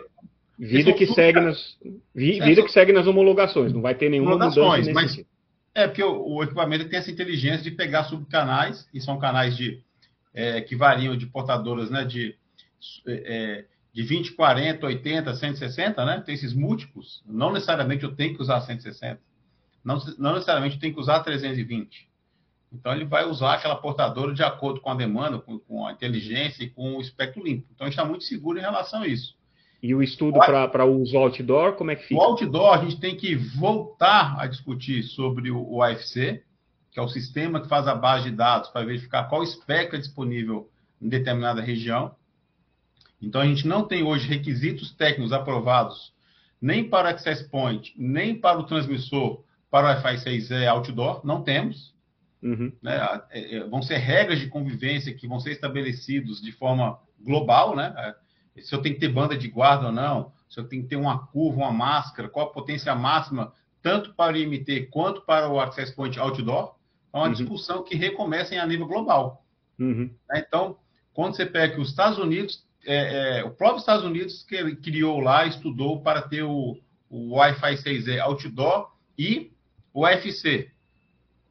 A: vida que segue nas vida que segue nas homologações, não vai ter nenhuma mudança nesse mas, sentido.
B: É, porque o, o, equipamento tem essa inteligência de pegar subcanais, e são canais de é, que variam de portadoras né, de, é, de 20, 40, 80, 160, né? Tem esses múltiplos. Não necessariamente eu tenho que usar 160. Não, não necessariamente eu tenho que usar 320. Então, ele vai usar aquela portadora de acordo com a demanda, com, com a inteligência e com o espectro limpo. Então, a gente está muito seguro em relação a isso.
A: E o estudo para uso outdoor, como é que fica?
B: O outdoor, a gente tem que voltar a discutir sobre o, o AFC, que é o sistema que faz a base de dados para verificar qual espectro é disponível em determinada região. Então, a gente não tem hoje requisitos técnicos aprovados nem para o Access Point, nem para o transmissor para o Wi-Fi 6E outdoor, não temos. Uhum. Né? É, é, vão ser regras de convivência que vão ser estabelecidos de forma global, né? É, se eu tenho que ter banda de guarda ou não, se eu tenho que ter uma curva, uma máscara, qual a potência máxima, tanto para o IMT quanto para o Access Point Outdoor. É uma uhum. discussão que recomeça em a nível global. Uhum. Né? Então, quando você pega que os Estados Unidos, é, é, o próprio Estados Unidos que criou lá, estudou para ter o, o Wi-Fi 6E Outdoor e o UFC.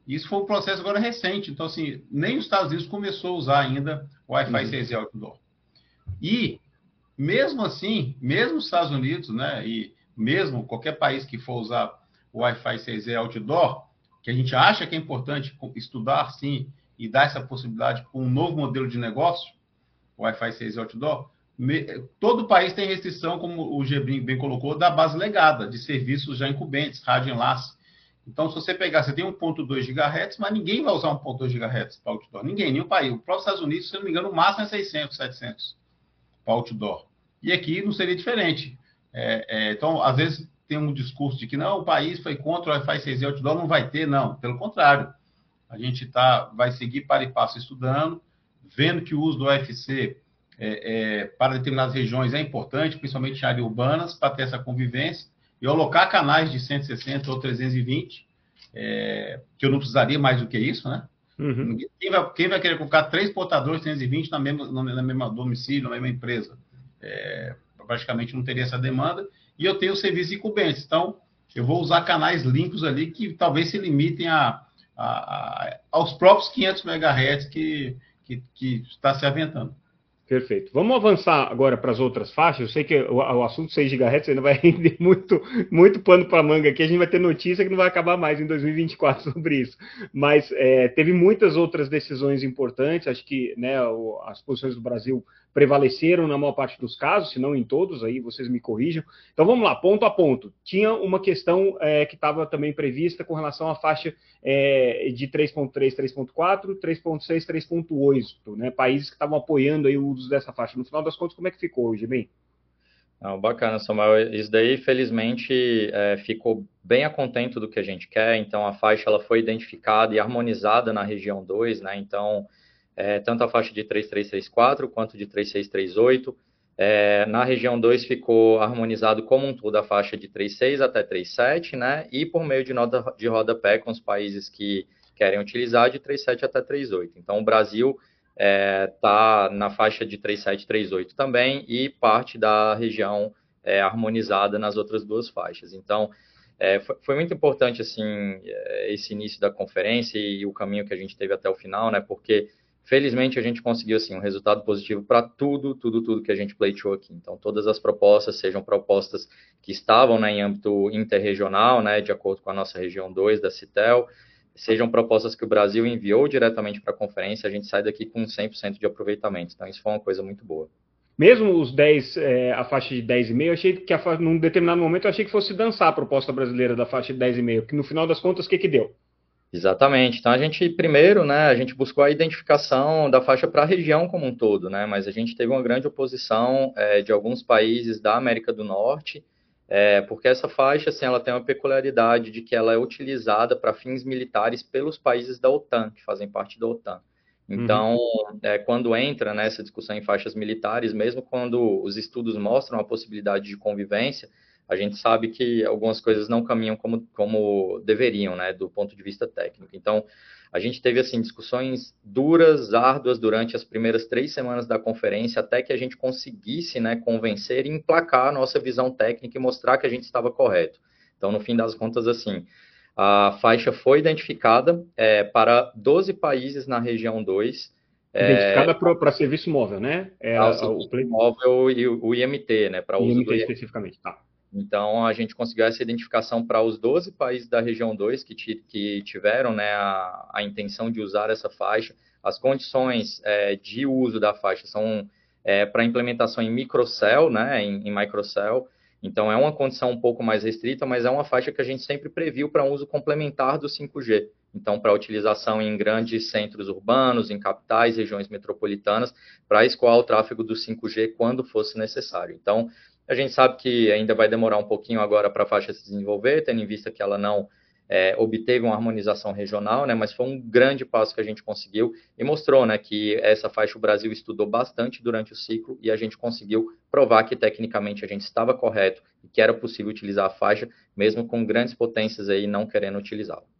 B: Isso foi um processo agora recente. Então, assim, nem os Estados Unidos começou a usar ainda o Wi-Fi uhum. 6E Outdoor. E, mesmo assim, mesmo os Estados Unidos, né, e mesmo qualquer país que for usar o Wi-Fi 6E Outdoor, que a gente acha que é importante estudar, sim, e dar essa possibilidade com um novo modelo de negócio, o Wi-Fi 6 Outdoor, me, todo país tem restrição, como o Gebrim bem colocou, da base legada, de serviços já incumbentes, rádio enlace. Então, se você pegar, você tem 1.2 GHz, mas ninguém vai usar 1.2 GHz para outdoor. Ninguém, nenhum país. O próprio Estados Unidos, se não me engano, o máximo é 600, 700 para outdoor. E aqui não seria diferente. É, é, então, às vezes tem um discurso de que não, o país foi contra o Wi-Fi 6 e outdoor, não vai ter, não. Pelo contrário, a gente tá, vai seguir para e passo estudando, vendo que o uso do UFC é, é, para determinadas regiões é importante, principalmente em áreas urbanas, para ter essa convivência e alocar canais de 160 ou 320, é, que eu não precisaria mais do que isso, né? Uhum. Quem, vai, quem, vai, querer colocar três portadores 320 na mesma, na mesma domicílio, na mesma empresa? É, praticamente não teria essa demanda. E eu tenho serviços incumbentes. Então, eu vou usar canais limpos ali que talvez se limitem a, a, a aos próprios 500 MHz que, que, que está se aventando.
A: Perfeito. Vamos avançar agora para as outras faixas. Eu sei que o, o assunto 6 GHz ainda vai render muito, muito pano para manga aqui. A gente vai ter notícia que não vai acabar mais em 2024 sobre isso. Mas é, teve muitas outras decisões importantes. Acho que né, o, as posições do Brasil prevaleceram na maior parte dos casos, se não em todos, aí vocês me corrijam. Então vamos lá, ponto a ponto. Tinha uma questão é, que estava também prevista com relação à faixa é, de 3.3, 3.4, 3.6, 3.8, né? Países que estavam apoiando aí o uso dessa faixa. No final das contas, como é que ficou hoje, bem?
C: Não, bacana, Samuel. Isso daí, felizmente, é, ficou bem a contento do que a gente quer. Então, a faixa ela foi identificada e harmonizada na região 2, né? Então, é, tanto a faixa de 3334 quanto de 3638. É, na região 2 ficou harmonizado como um todo a faixa de 36 até 37, né? E por meio de nota de rodapé com os países que querem utilizar de 37 até 38. Então, o Brasil está é, tá na faixa de 37 38 também e parte da região é, harmonizada nas outras duas faixas. Então, é, foi, foi, muito importante assim é, esse início da conferência e, e o caminho que a gente teve até o final, né? Porque Felizmente a gente conseguiu assim um resultado positivo para tudo, tudo, tudo que a gente pleiteou aqui. Então todas as propostas, sejam propostas que estavam né, em âmbito interregional, né, de acordo com a nossa região 2 da Citel, sejam propostas que o Brasil enviou diretamente para a conferência, a gente sai daqui com 100% de aproveitamento. Então isso foi uma coisa muito boa.
A: Mesmo os 10, é, a faixa de 10,5, eu achei que a, num determinado momento eu achei que fosse dançar a proposta brasileira da faixa de 10,5, que no final das contas o que que deu?
C: Exatamente. Então a gente primeiro, né, a gente buscou a identificação da faixa para a região como um todo, né, mas a gente teve uma grande oposição é, de alguns países da América do Norte, é, porque essa faixa, assim, ela tem uma peculiaridade de que ela é utilizada para fins militares pelos países da OTAN, que fazem parte da OTAN. Então, uhum. é, quando entra nessa discussão em faixas militares, mesmo quando os estudos mostram a possibilidade de convivência, a gente sabe que algumas coisas não caminham como, como deveriam, né, do ponto de vista técnico. Então, a gente teve, assim, discussões duras, árduas, durante as primeiras três semanas da conferência, até que a gente conseguisse, né, convencer e emplacar a nossa visão técnica e mostrar que a gente estava correto. Então, no fim das contas, assim, a faixa foi identificada é, para 12 países na região 2,
A: Identificada é, para serviço móvel, né?
C: É o, serviço o móvel e o, o IMT, né? Para uso IMT
A: do IMT especificamente, tá.
C: Então, a gente conseguiu essa identificação para os 12 países da região 2 que, que tiveram né, a, a, intenção de usar essa faixa. As condições é, de uso da faixa são é, para implementação em microcell, né, em, em microcell. Então, é uma condição um pouco mais restrita, mas é uma faixa que a gente sempre previu para uso complementar do 5G. Então, para utilização em grandes centros urbanos, em capitais, regiões metropolitanas, para escoar o tráfego do 5G quando fosse necessário. Então, a gente sabe que ainda vai demorar um pouquinho agora para a faixa se desenvolver, tendo em vista que ela não é, obteve uma harmonização regional, né, mas foi um grande passo que a gente conseguiu e mostrou né, que essa faixa o Brasil estudou bastante durante o ciclo e a gente conseguiu provar que tecnicamente a gente estava correto e que era possível utilizar a faixa, mesmo com grandes potências aí não querendo utilizá-la.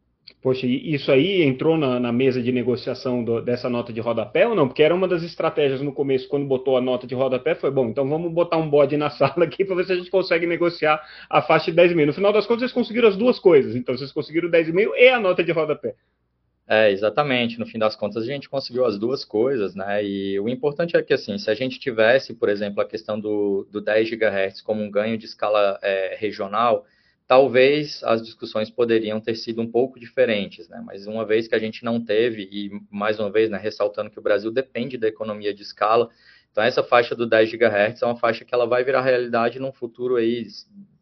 A: Poxa, isso aí entrou na, na mesa de negociação do, dessa nota de rodapé ou não? Porque era uma das estratégias no começo, quando botou a nota de rodapé, foi bom, então vamos botar um bode na sala aqui para ver se a gente consegue negociar a faixa de 10 mil. No final das contas, vocês conseguiram as duas coisas. Então, vocês conseguiram 10 mil e a nota de rodapé.
C: É, exatamente. No fim das contas, a gente conseguiu as duas coisas, né? E o importante é que, assim, se a gente tivesse, por exemplo, a questão do, do 10 GHz como um ganho de escala é, regional, talvez as discussões poderiam ter sido um pouco diferentes, né? Mas uma vez que a gente não teve, e mais uma vez, né, ressaltando que o Brasil depende da economia de escala, então essa faixa do 10 GHz é uma faixa que ela vai virar realidade num futuro aí,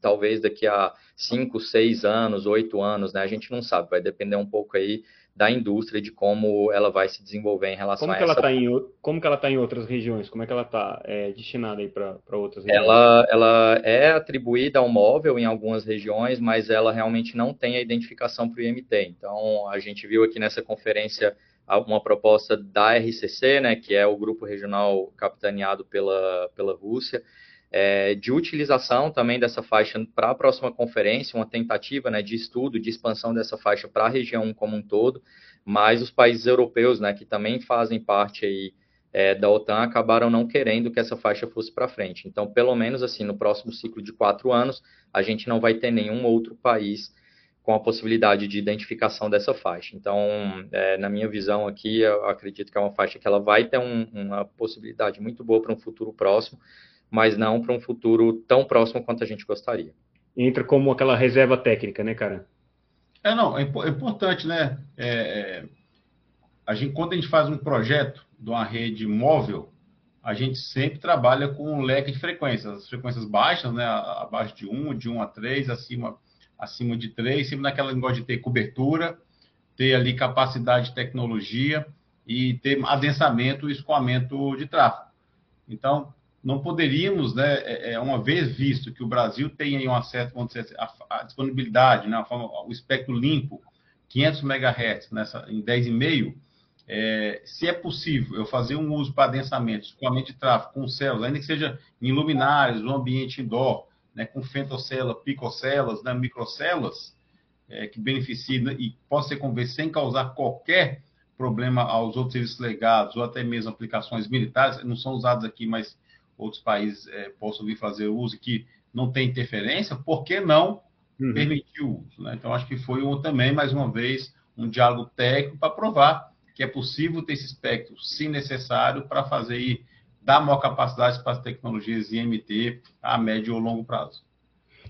C: talvez daqui a 5, 6 anos, 8 anos, né? A gente não sabe, vai depender um pouco aí da indústria, de como ela vai se desenvolver em relação
A: como
C: a
A: que
C: essa.
A: Ela tá em, como que ela está em outras regiões? Como é que ela está é, destinada aí para outras regiões?
C: Ela, ela é atribuída ao móvel em algumas regiões, mas ela realmente não tem a identificação para o IMT. Então, a gente viu aqui nessa conferência uma proposta da RCC, né, que é o grupo regional capitaneado pela, pela Rússia, é, de utilização também dessa faixa para a próxima conferência, uma tentativa né, de estudo, de expansão dessa faixa para a região como um todo, mas os países europeus, né, que também fazem parte aí, é, da OTAN, acabaram não querendo que essa faixa fosse para frente. Então, pelo menos assim, no próximo ciclo de quatro anos, a gente não vai ter nenhum outro país com a possibilidade de identificação dessa faixa. Então, é, na minha visão aqui, eu acredito que é uma faixa que ela vai ter um, uma possibilidade muito boa para um futuro próximo, mas não para um futuro tão próximo quanto a gente gostaria.
A: Entra como aquela reserva técnica, né, cara?
B: É, não, é, é importante, né? É, é, a gente, quando a gente faz um projeto de uma rede móvel, a gente sempre trabalha com um leque de frequências, as frequências baixas, né, abaixo de 1, de 1 a 3, acima, acima de 3, sempre naquela negócio de ter cobertura, ter ali capacidade de tecnologia e ter adensamento e escoamento de tráfego. Então, não poderíamos, né, é, é, uma vez visto que o Brasil tem aí uma certa, vamos dizer, a, a disponibilidade, né, forma, o espectro limpo, 500 MHz nessa, em 10,5, é, se é possível eu fazer um uso para adensamento, escoamento de tráfego com células, ainda que seja em luminárias, no ambiente indoor, né, com femtocélulas, picocélulas, né, microcélulas, é, que beneficiem né, e possa ser convertido sem causar qualquer problema aos outros serviços legados ou até mesmo aplicações militares, não são usados aqui, mas outros países é, possam vir fazer uso que não tem interferência, por que não uhum. permitir o uso? Né? Então, acho que foi um, também, mais uma vez, um diálogo técnico para provar que é possível ter esse espectro, se necessário, para fazer e dar maior capacidade para as tecnologias IMT a médio ou longo prazo.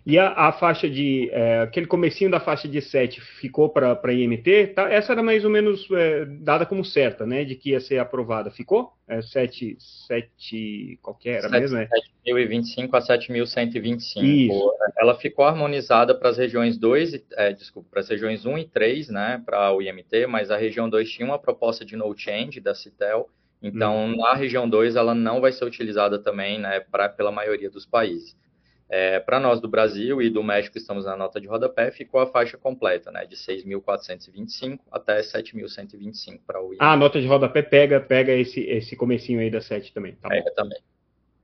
A: E a, a faixa de. É, aquele comecinho da faixa de 7 ficou para IMT, tá? essa era mais ou menos é, dada como certa, né? De que ia ser aprovada. Ficou? É, 7, 7 qualquer era 7, mesmo, né?
C: 7.025 a 7.125. Ela ficou harmonizada para as regiões 2, é, desculpa, para as regiões 1 e 3, né? Para o IMT, mas a região 2 tinha uma proposta de no change da Citel. Então, hum. na região 2, ela não vai ser utilizada também, né, pra, pela maioria dos países. É, para nós do Brasil e do México, estamos na nota de rodapé, ficou a faixa completa, né, de 6.425 até 7.125 para o.
A: Ah, a nota de rodapé pega, pega esse, esse comecinho aí da 7 também. Tá
C: pega
A: bom.
C: também.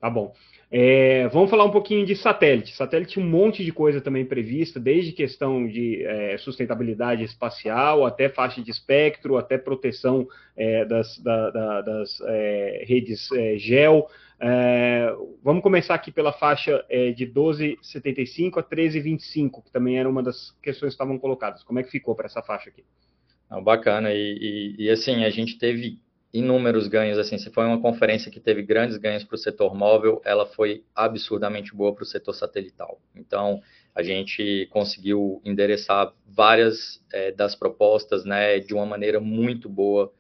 A: Tá bom. É, vamos falar um pouquinho de satélite. Satélite um monte de coisa também prevista, desde questão de é, sustentabilidade espacial, até faixa de espectro, até proteção é, das, da, da, das é, redes é, GEL. É, vamos começar aqui pela faixa de 12,75 a 13,25, que também era uma das questões que estavam colocadas. Como é que ficou para essa faixa aqui?
C: Bacana, e, e, e, assim, a gente teve inúmeros ganhos, assim, se foi uma conferência que teve grandes ganhos para o setor móvel, ela foi absurdamente boa para o setor satelital. Então, a gente conseguiu endereçar várias é, das propostas, né, de uma maneira muito boa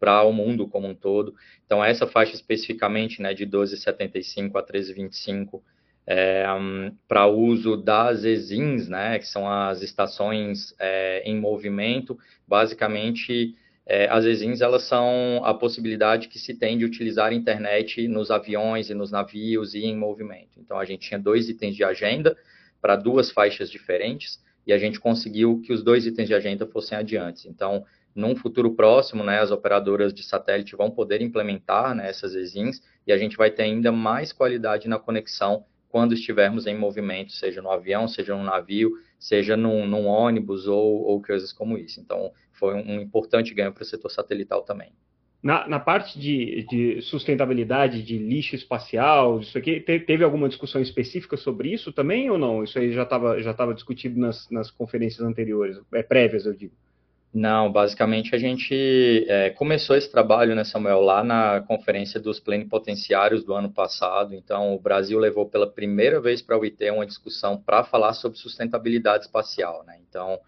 C: para o mundo como um todo. Então, essa faixa especificamente, né, de 12,75 a 13,25, é, para uso das ESINs, né, que são as estações é, em movimento, basicamente é, as ESINs elas são a possibilidade que se tem de utilizar a internet nos aviões e nos navios e em movimento. Então a gente tinha dois itens de agenda para duas faixas diferentes e a gente conseguiu que os dois itens de agenda fossem adiantes. Então, num futuro próximo, né, as operadoras de satélite vão poder implementar né, essas ESINs e a gente vai ter ainda mais qualidade na conexão quando estivermos em movimento, seja no avião, seja no navio, seja num, num ônibus ou, ou, coisas como isso. Então, foi um, importante ganho para o setor satelital também.
A: Na, na parte de, de, sustentabilidade, de lixo espacial, isso aqui, teve alguma discussão específica sobre isso também ou não? Isso aí já estava já discutido nas, nas conferências anteriores, é, prévias, eu digo.
C: Não, basicamente a gente é, começou esse trabalho, né, Samuel, lá na conferência dos plenipotenciários do ano passado. Então, o Brasil levou pela primeira vez para o IT uma discussão para falar sobre sustentabilidade espacial. Né? Então,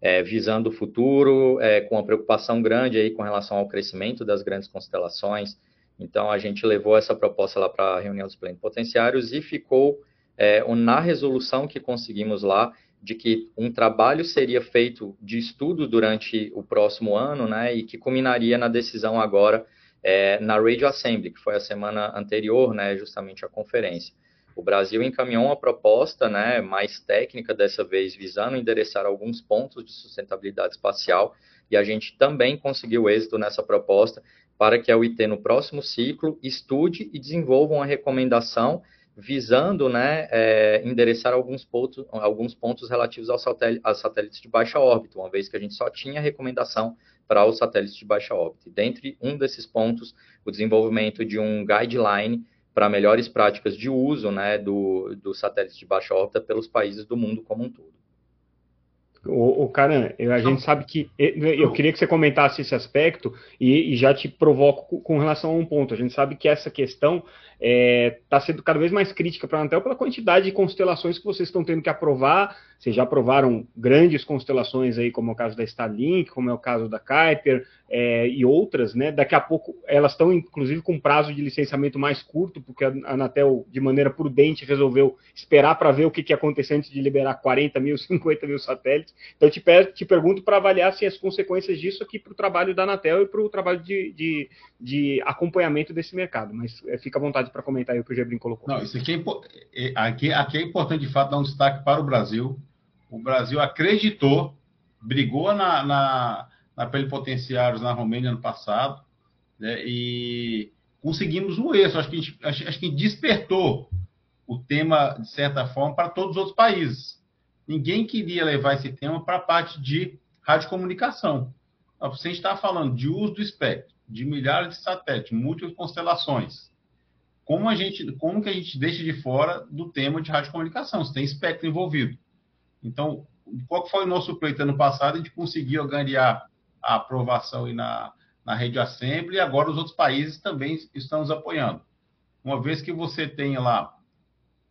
C: é, visando o futuro, é, com uma preocupação grande aí com relação ao crescimento das grandes constelações. Então, a gente levou essa proposta lá para a reunião dos plenipotenciários e ficou é, na resolução que conseguimos lá de que um trabalho seria feito de estudo durante o próximo ano, né, e que culminaria na decisão agora é, na Radio Assembly, que foi a semana anterior, né, justamente à conferência. O Brasil encaminhou uma proposta, né, mais técnica dessa vez, visando endereçar alguns pontos de sustentabilidade espacial, e a gente também conseguiu êxito nessa proposta para que a UIT no próximo ciclo estude e desenvolva uma recomendação visando né, é, endereçar alguns pontos, alguns pontos relativos aos satélite, aos satélites de baixa órbita, uma vez que a gente só tinha recomendação para os satélites de baixa órbita. E dentre um desses pontos, o desenvolvimento de um guideline para melhores práticas de uso né, do, do satélite de baixa órbita pelos países do mundo como um todo.
A: O, o Caran, a gente sabe que. Eu queria que você comentasse esse aspecto e, e já te provoco com relação a um ponto. A gente sabe que essa questão está é, tá sendo cada vez mais crítica para a Anatel pela quantidade de constelações que vocês estão tendo que aprovar. Vocês já aprovaram grandes constelações aí, como é o caso da Starlink, como é o caso da Kuiper é, e outras, né? Daqui a pouco elas estão, inclusive, com prazo de licenciamento mais curto, porque a Anatel, de maneira prudente, resolveu esperar para ver o que, que ia acontecer antes de liberar 40 mil, 50 mil satélites. Então, eu te, te pergunto para avaliar se as consequências disso aqui para o trabalho da Anatel e para o trabalho de, de, de acompanhamento desse mercado. Mas é, fica à vontade para comentar aí o que o Gebrin colocou.
B: Não, isso aqui é, é, aqui, aqui é importante, de fato, dar um destaque para o Brasil. O Brasil acreditou, brigou na, na, na plenipotenciários na Romênia ano passado, né, e conseguimos um êxito. Acho que, gente, acho, que despertou o tema, de certa forma, para todos os outros países. Ninguém queria levar esse tema para a parte de radiocomunicação. Você está falando de uso do espectro, de milhares de satélites, múltiplas constelações como a gente, como que a gente deixa de fora do tema de radiocomunicação? Se tem espectro envolvido. Então, qual foi o nosso pleito ano passado? A gente conseguiu ganhar a aprovação aí na, na rede Assembly e agora os outros países também estão nos apoiando. Uma vez que você tem lá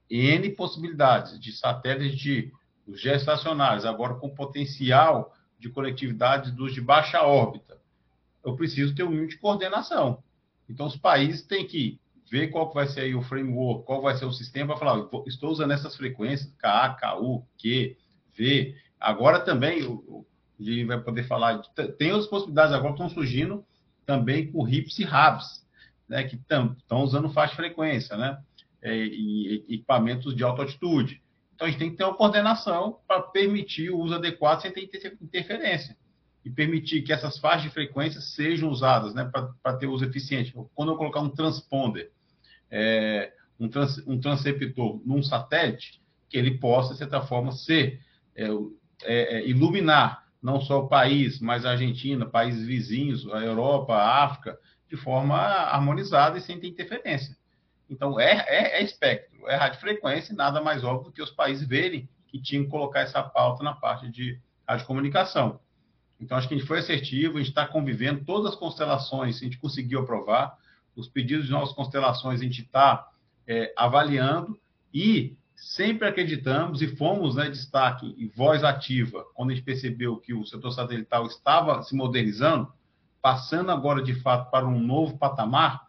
B: N possibilidades de satélites de geoestacionários, agora com potencial de conectividade dos de baixa órbita, eu preciso ter um mínimo de coordenação. Então, os países têm que ver qual vai ser o framework, qual vai ser o sistema, para falar, estou usando essas frequências, KA, KU, Q, V. Agora também, o, o vai poder falar, tem outras possibilidades agora que estão surgindo também com RIPS e RABs, né, que estão usando faixa frequência, né, é, e, e equipamentos de alta altitude. Então, a gente tem que ter uma coordenação para permitir o uso adequado sem ter interferência e permitir que essas faixas de frequência sejam usadas né, para ter uso eficiente. Quando eu colocar um transponder é, um, trans, um transceptor num satélite, que ele possa, de certa forma, ser é, é, é, iluminar não só o país, mas a Argentina, países vizinhos, a Europa, a África, de forma harmonizada e sem ter interferência. Então, é, é, é espectro, é radiofrequência, nada mais óbvio do que os países verem que tinham que colocar essa pauta na parte de radiocomunicação. Então, acho que a gente foi assertivo, a gente está convivendo, todas as constelações a gente conseguiu aprovar, os pedidos de novas constelações a gente está é, avaliando e sempre acreditamos e fomos né, destaque e voz ativa quando a gente percebeu que o setor satelital estava se modernizando, passando agora de fato para um novo patamar,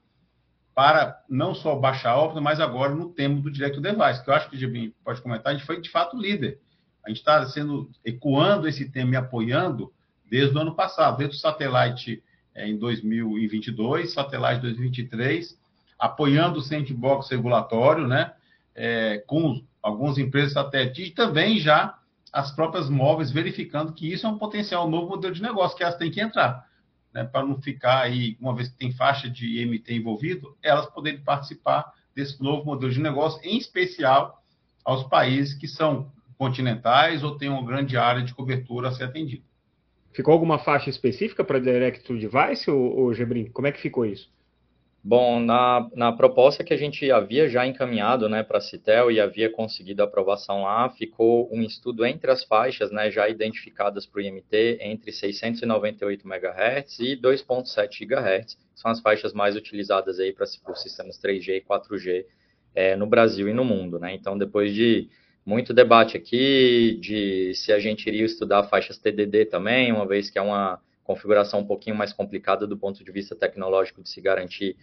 B: para não só baixa órbita, mas agora no tema do Direct Device, que eu acho que o pode comentar, a gente foi de fato líder. A gente está sendo ecoando esse tema e apoiando desde o ano passado, desde o satélite é, em 2022, satélite 2023, apoiando o sandbox regulatório, né, é, com algumas empresas satélites e também já as próprias móveis verificando que isso é um potencial novo modelo de negócio que elas têm que entrar né, para não ficar aí, uma vez que tem faixa de IMT envolvido, elas poderem participar desse novo modelo de negócio, em especial aos países que são continentais ou têm uma grande área de cobertura a ser atendida.
A: Ficou alguma faixa específica para Direct to Device, ou, ou Gebrin? Como é que ficou isso?
C: Bom, na, na proposta que a gente havia já encaminhado né, para a Citel e havia conseguido aprovação lá, ficou um estudo entre as faixas né, já identificadas para o IMT entre 698 MHz e 2.7 GHz, são as faixas mais utilizadas aí para os sistemas 3G e 4G é, no Brasil e no mundo. Né? Então, depois de muito debate aqui de se a gente iria estudar faixas TDD também, uma vez que é uma configuração um pouquinho mais complicada do ponto de vista tecnológico de se garantir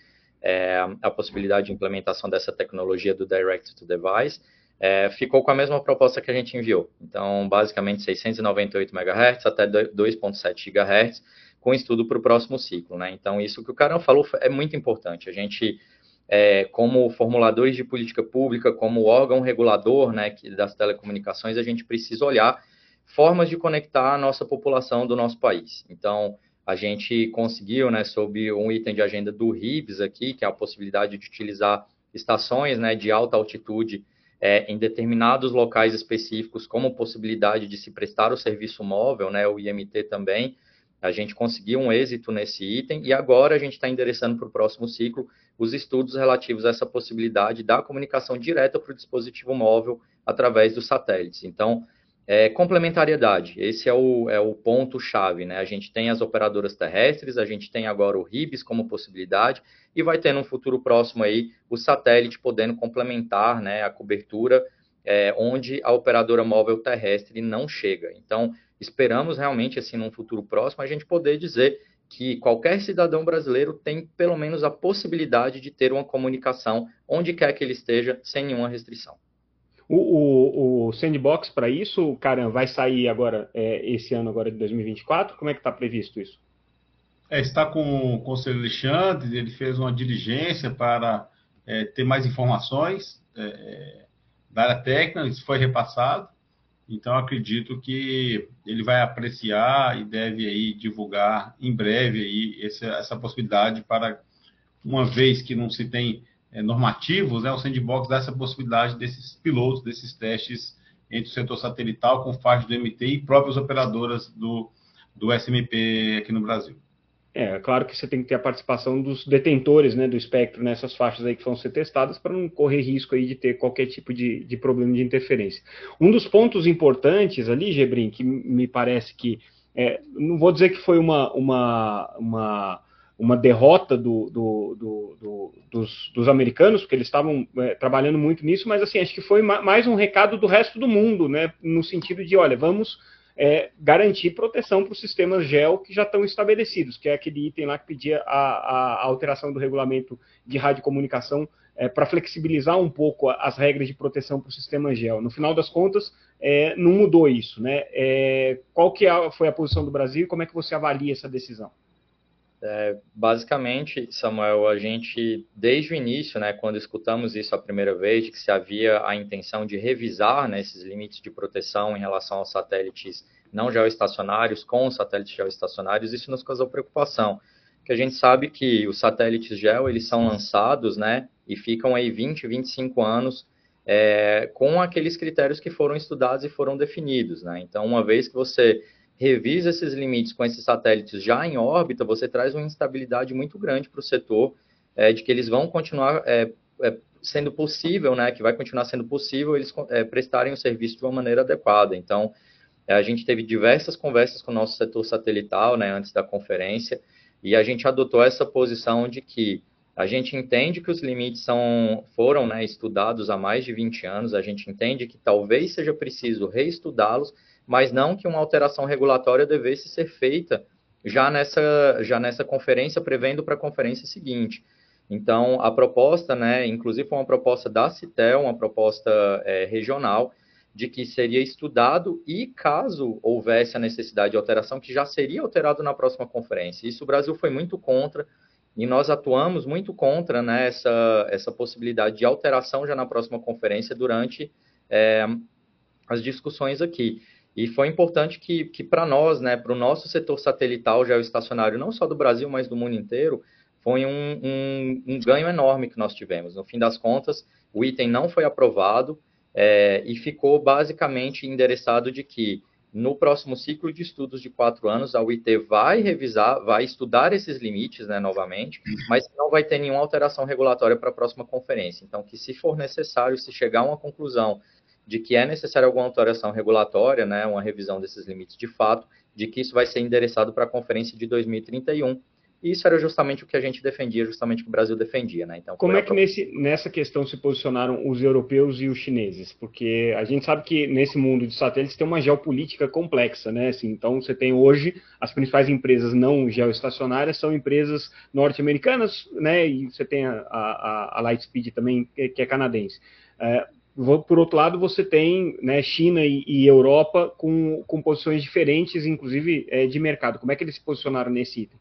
C: é, a possibilidade de implementação dessa tecnologia do Direct to Device, é, ficou com a mesma proposta que a gente enviou. Então, basicamente, 698 MHz até 2.7 GHz, com estudo para o próximo ciclo. Né? Então, isso que o Carão falou é muito importante. A gente, é, como formuladores de política pública, como órgão regulador né, das telecomunicações, a gente precisa olhar formas de conectar a nossa população do nosso país. Então, a gente conseguiu, né, sob um item de agenda do RIBS aqui, que é a possibilidade de utilizar estações né, de alta altitude é, em determinados locais específicos, como possibilidade de se prestar o serviço móvel, né, o IMT também. A gente conseguiu um êxito nesse item e agora a gente está endereçando para o próximo ciclo os estudos relativos a essa possibilidade da comunicação direta para o dispositivo móvel através dos satélites. Então, é, complementariedade, esse é o, é o ponto-chave, né? A gente tem as operadoras terrestres, a gente tem agora o RIBS como possibilidade, e vai ter no futuro próximo aí o satélite podendo complementar né, a cobertura é, onde a operadora móvel terrestre não chega. Então, esperamos realmente, assim, num futuro próximo, a gente poder dizer que qualquer cidadão brasileiro tem pelo menos a possibilidade de ter uma comunicação onde quer que ele esteja, sem nenhuma restrição.
A: O, o, o sandbox para isso, Caram, vai sair agora, é, esse ano agora de 2024? Como é que está previsto isso?
B: É, está com o conselheiro Alexandre, ele fez uma diligência para é, ter mais informações é, da área técnica, isso foi repassado. Então, acredito que ele vai apreciar e deve aí divulgar em breve aí essa, essa possibilidade para, uma vez que não se tem é, normativos, né, o sandbox dá essa possibilidade desses pilotos, desses testes entre o setor satelital com faixa do MT e próprias operadoras do, do SMP aqui no Brasil.
A: É, claro que você tem que ter a participação dos detentores né, do espectro nessas faixas aí que vão ser testadas para não correr risco aí de ter qualquer tipo de, de problema de interferência. Um dos pontos importantes ali, Gebrin, que me parece que, é, não vou dizer que foi uma, uma, uma uma derrota do, do, do, dos, dos, americanos, porque eles estavam é, trabalhando muito nisso, mas assim, acho que foi mais um recado do resto do mundo, né, no sentido de, olha, vamos é, garantir proteção para os sistemas GEL que já estão estabelecidos, que é aquele item lá que pedia a, a, a alteração do regulamento de radiocomunicação é, para flexibilizar um pouco as regras de proteção para o sistema GEL. No final das contas, é, não mudou isso, né? É, qual que é foi a posição do Brasil e como é que você avalia essa decisão?
C: É, basicamente, Samuel, a gente, desde o início, né, quando escutamos isso a primeira vez, de que se havia a intenção de revisar né, esses limites de proteção em relação aos satélites não geoestacionários com os satélites geoestacionários, isso nos causou preocupação, que a gente sabe que os satélites geo, eles são lançados, né, e ficam aí 20, 25 anos é, com aqueles critérios que foram estudados e foram definidos, né, então uma vez que você revisa esses limites com esses satélites já em órbita, você traz uma instabilidade muito grande para o setor, é, de que eles vão continuar é, é, sendo possível, né, que vai continuar sendo possível eles é, prestarem o serviço de uma maneira adequada. Então, a gente teve diversas conversas com o nosso setor satelital, né, antes da conferência, e a gente adotou essa posição de que a gente entende que os limites são, foram né, estudados há mais de 20 anos, a gente entende que talvez seja preciso reestudá-los, mas não que uma alteração regulatória devesse ser feita já nessa, já nessa conferência, prevendo para a conferência seguinte. Então, a proposta, né, inclusive foi uma proposta da CITEL, uma proposta é, regional, de que seria estudado e, caso houvesse a necessidade de alteração, que já seria alterado na próxima conferência. Isso o Brasil foi muito contra, e nós atuamos muito contra né, essa, essa possibilidade de alteração já na próxima conferência durante é, as discussões aqui. E foi importante que, que para nós, né, para o nosso setor satelital geoestacionário, não só do Brasil, mas do mundo inteiro, foi um, um, um ganho enorme que nós tivemos. No fim das contas, o item não foi aprovado é, e ficou basicamente endereçado de que no próximo ciclo de estudos de quatro anos, a UIT vai revisar, vai estudar esses limites né, novamente, mas não vai ter nenhuma alteração regulatória para a próxima conferência. Então, que se for necessário, se chegar a uma conclusão de que é necessária alguma alteração regulatória, né, uma revisão desses limites de fato, de que isso vai ser endereçado para a conferência de 2031, e isso era justamente o que a gente defendia, justamente o que o Brasil defendia, né?
A: Então, como é que nesse, nessa questão se posicionaram os europeus e os chineses? Porque a gente sabe que nesse mundo de satélites tem uma geopolítica complexa, né? Assim, então você tem hoje as principais empresas não geoestacionárias são empresas norte-americanas, né? E você tem a, a, a Lightspeed também que é canadense. É, por outro lado, você tem né, China e, e, Europa com, com posições diferentes, inclusive é, de mercado. Como é que eles se posicionaram nesse item?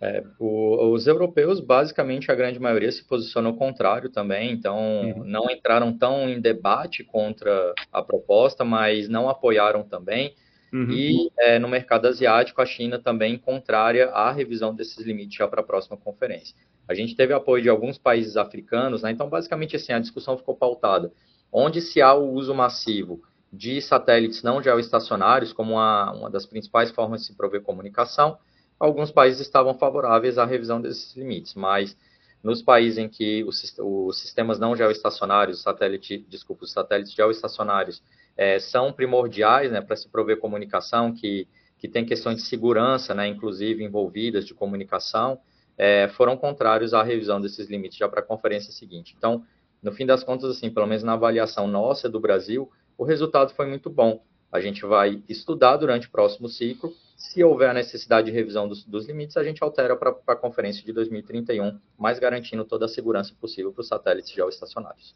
C: É, o, os europeus, basicamente, a grande maioria se posicionou contrário também, então uhum. não entraram tão em debate contra a proposta, mas não apoiaram também. Uhum. E é, no mercado asiático, a China também contrária à revisão desses limites já para a próxima conferência. A gente teve apoio de alguns países africanos, né? então basicamente assim, a discussão ficou pautada. Onde se há o uso massivo de satélites não geoestacionários como uma, uma das principais formas de se prover comunicação, alguns países estavam favoráveis à revisão desses limites, mas nos países em que os, os sistemas não geoestacionários, satélite, desculpa, os satélites geoestacionários é, são primordiais né, para se prover comunicação, que, que tem questões de segurança, né, inclusive envolvidas de comunicação, é, foram contrários à revisão desses limites já para a conferência seguinte. Então, no fim das contas, assim, pelo menos na avaliação nossa do Brasil, o resultado foi muito bom. A gente vai estudar durante o próximo ciclo se houver necessidade de revisão dos, dos limites, a gente altera para a conferência de 2031, mas garantindo toda a segurança possível para os satélites geoestacionários.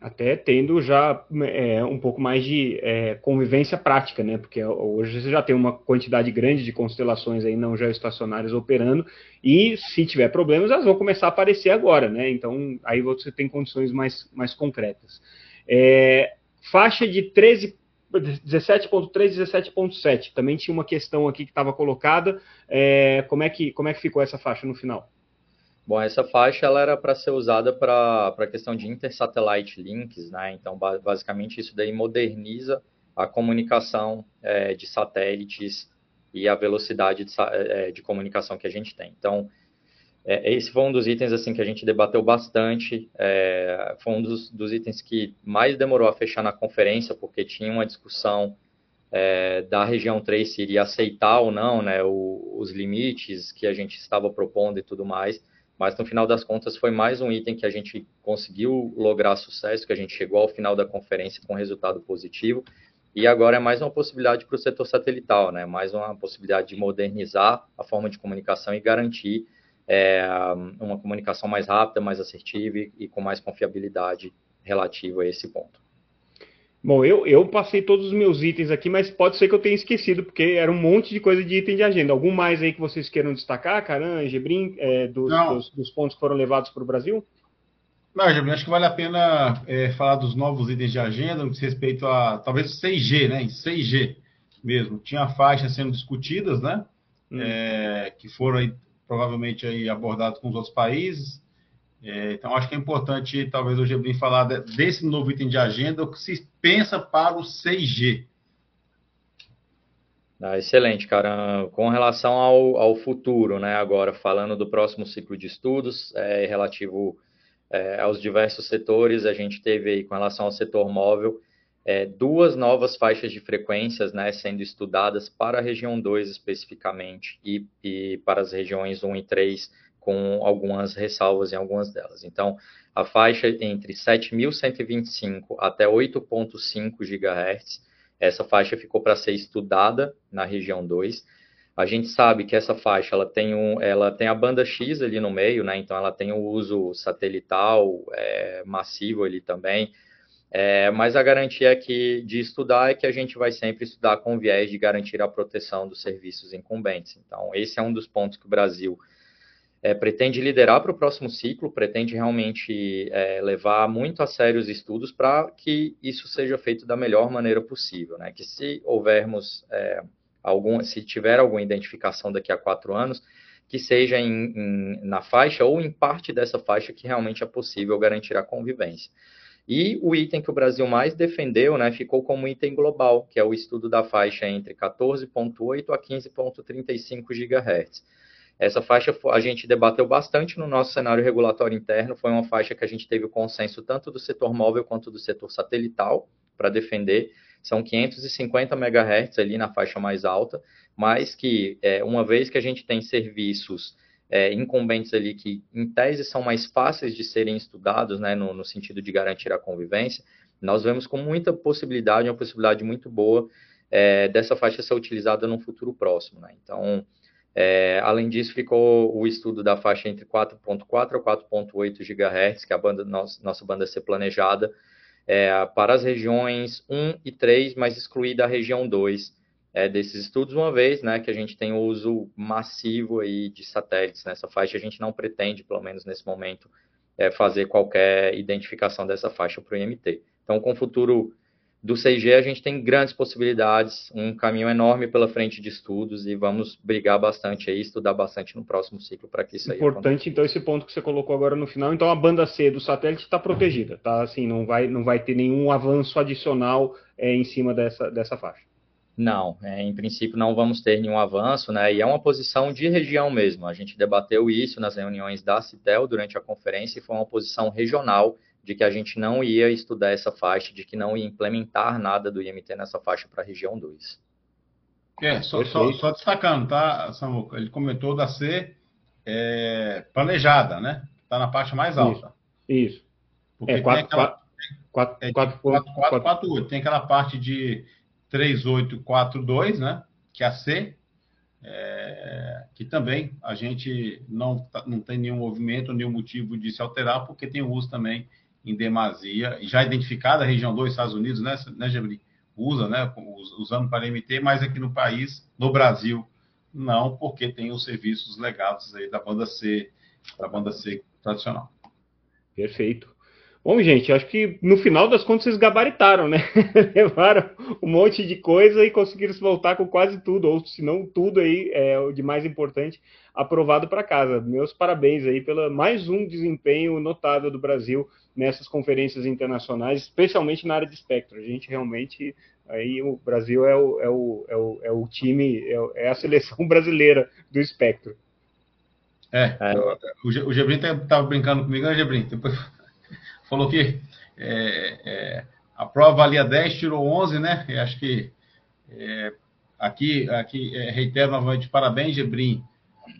A: Até tendo já é, um pouco mais de é, convivência prática, né? Porque hoje você já tem uma quantidade grande de constelações aí não geoestacionárias operando, e se tiver problemas, elas vão começar a aparecer agora, né? Então aí você tem condições mais, mais concretas. É, faixa de 13 17.3, 17.7. Também tinha uma questão aqui que estava colocada. É, como, é que, como é que ficou essa faixa no final?
C: Bom, essa faixa ela era para ser usada para a questão de intersatellite links, né? Então, basicamente, isso daí moderniza a comunicação é, de satélites e a velocidade de, é, de comunicação que a gente tem. Então, é, esse foi um dos itens assim que a gente debateu bastante. É, foi um dos, dos, itens que mais demorou a fechar na conferência, porque tinha uma discussão é, da região 3 se iria aceitar ou não né, o, os limites que a gente estava propondo e tudo mais. Mas no final das contas foi mais um item que a gente conseguiu lograr sucesso, que a gente chegou ao final da conferência com resultado positivo. E agora é mais uma possibilidade para o setor satelital, né? mais uma possibilidade de modernizar a forma de comunicação e garantir é, uma comunicação mais rápida, mais assertiva e, e, com mais confiabilidade relativa a esse ponto.
A: Bom, eu, eu passei todos os meus itens aqui, mas pode ser que eu tenha esquecido, porque era um monte de coisa de item de agenda. Algum mais aí que vocês queiram destacar, Caran, Gebrim, é, dos, dos, dos, pontos que foram levados para o Brasil?
B: Não, Gebrim, acho que vale a pena é, falar dos novos itens de agenda, no que diz respeito a, talvez, 6G, né? Em 6G mesmo. Tinha faixas sendo discutidas, né? Hum. É, que foram aí provavelmente aí abordado com os outros países. É, então, acho que é importante, talvez, o Gebrim falar desse novo item de agenda, o que se pensa para o 6G.
C: Ah, excelente, cara. Com relação ao, ao futuro, né, agora falando do próximo ciclo de estudos é, relativo é, aos diversos setores, a gente teve aí, com relação ao setor móvel, é, duas novas faixas de frequências né, sendo estudadas para a região 2 especificamente e, e, para as regiões 1 e 3 com algumas ressalvas em algumas delas. Então, a faixa entre 7.125 até 8.5 GHz, essa faixa ficou para ser estudada na região 2. A gente sabe que essa faixa ela tem, um, ela tem a banda X ali no meio, né? Então ela tem o uso satelital é, massivo ali também. É, mas a garantia que, de estudar é que a gente vai sempre estudar com viés de garantir a proteção dos serviços incumbentes. Então, esse é um dos pontos que o Brasil é, pretende liderar para o próximo ciclo, pretende realmente é, levar muito a sério os estudos para que isso seja feito da melhor maneira possível. Né? Que se houvermos é, algum, se tiver alguma identificação daqui a quatro anos, que seja em, em, na faixa ou em parte dessa faixa que realmente é possível garantir a convivência. E o item que o Brasil mais defendeu né, ficou como item global, que é o estudo da faixa entre 14,8 a 15,35 GHz. Essa faixa a gente debateu bastante no nosso cenário regulatório interno, foi uma faixa que a gente teve o consenso tanto do setor móvel quanto do setor satelital para defender. São 550 MHz ali na faixa mais alta, mas que é, uma vez que a gente tem serviços é, incumbentes ali que, em tese, são mais fáceis de serem estudados, né, no, no, sentido de garantir a convivência, nós vemos com muita possibilidade, uma possibilidade muito boa é, dessa faixa ser utilizada no futuro próximo. Né? Então, é, além disso, ficou o estudo da faixa entre 4.4 a 4.8 GHz, que é a banda, nossa, nossa banda ser planejada, é, para as regiões 1 e 3, mas excluída a região 2, é, desses estudos, uma vez né, que a gente tem o uso massivo aí de satélites nessa faixa, a gente não pretende, pelo menos nesse momento, é, fazer qualquer identificação dessa faixa para o IMT. Então, com o futuro do 6G, a gente tem grandes possibilidades, um caminho enorme pela frente de estudos e vamos brigar bastante aí, estudar bastante no próximo ciclo para que isso
A: aí Importante, aconteça. então, esse ponto que você colocou agora no final. Então, a banda C do satélite está protegida, tá? Assim, não vai, não vai ter nenhum avanço adicional é, em cima dessa, dessa faixa.
C: Não, é, em princípio não vamos ter nenhum avanço, né? E é uma posição de região mesmo. A gente debateu isso nas reuniões da CITEL durante a conferência e foi uma posição regional de que a gente não ia estudar essa faixa, de que não ia implementar nada do IMT nessa faixa para a região 2.
B: É, só, só, só, destacando, tá, Samuca? Ele comentou da C é, planejada, né? Está na parte mais alta.
A: Isso. isso.
B: Porque é, 4, tem aquela, 4, 4, 4, 4, 4, 8. Tem aquela parte de 3842, né? Que é a C, é, que também a gente não, tá, não tem nenhum movimento, nenhum motivo de se alterar, porque tem uso também em demasia, já identificada a região 2 Estados Unidos, né, né Gebri? Usa, né? Usando para MT, mas aqui no país, no Brasil, não, porque tem os serviços legados aí da banda C, da banda C tradicional.
A: Perfeito. Bom, gente, acho que no final das contas vocês gabaritaram, né? Levaram um monte de coisa e conseguiram se voltar com quase tudo, ou se não tudo aí, é, o de mais importante, aprovado para casa. Meus parabéns aí pela mais um desempenho notável do Brasil nessas conferências internacionais, especialmente na área de espectro. A gente realmente, aí o Brasil é o, é o, é o, é o time, é, é a seleção brasileira do espectro.
B: É, é. o, Gebrin estava brincando comigo, né, Gebrin? Depois falou que é, é, a prova valia 10, tirou 11, né? Eu acho que é, aqui, aqui é, reitero novamente, parabéns, Gebrim,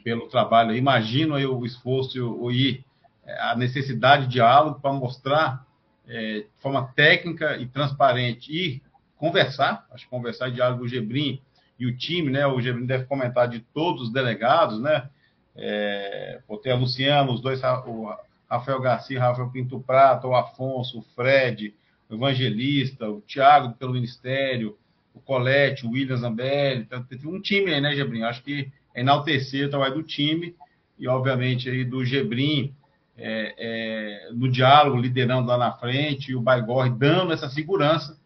B: pelo trabalho. Imagino aí o esforço e é, a necessidade de diálogo para mostrar é, de forma técnica e transparente e conversar, acho que conversar diálogo o Gebrim e o time, né? O Gebrim deve comentar de todos os delegados, né? É, ter a Luciano, os dois, o Rafael Garcia, Rafael Pinto Prata, o Afonso, o Fred, o Evangelista, o Thiago pelo Ministério, o Colete, o William Zambelli, então, tem um time aí, né, Gebrim? Acho que é enaltecer o trabalho do time e, obviamente, aí do Gebrim é, é, no diálogo, liderando lá na frente, e o Baigorre dando essa segurança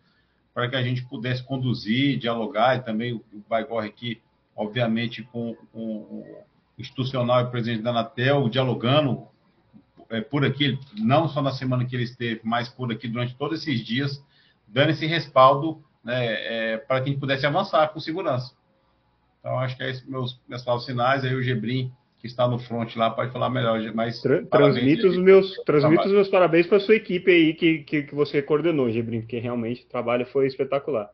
B: para que a gente pudesse conduzir, dialogar, e também o, o Baigorre aqui, obviamente, com, com o institucional e presidente da Anatel, dialogando é, por aqui, não só na semana que ele esteve, mas por aqui durante todos esses dias, dando esse respaldo né, é, para que a gente pudesse avançar com segurança. Então, acho que é esses meus, meus palavras finais. Aí o Gebrim, que está no front lá, pode falar melhor. Mas
A: Tra transmito os meus, transmito os meus parabéns para a sua equipe aí que, que, que você coordenou, Gebrim, porque realmente o trabalho foi espetacular.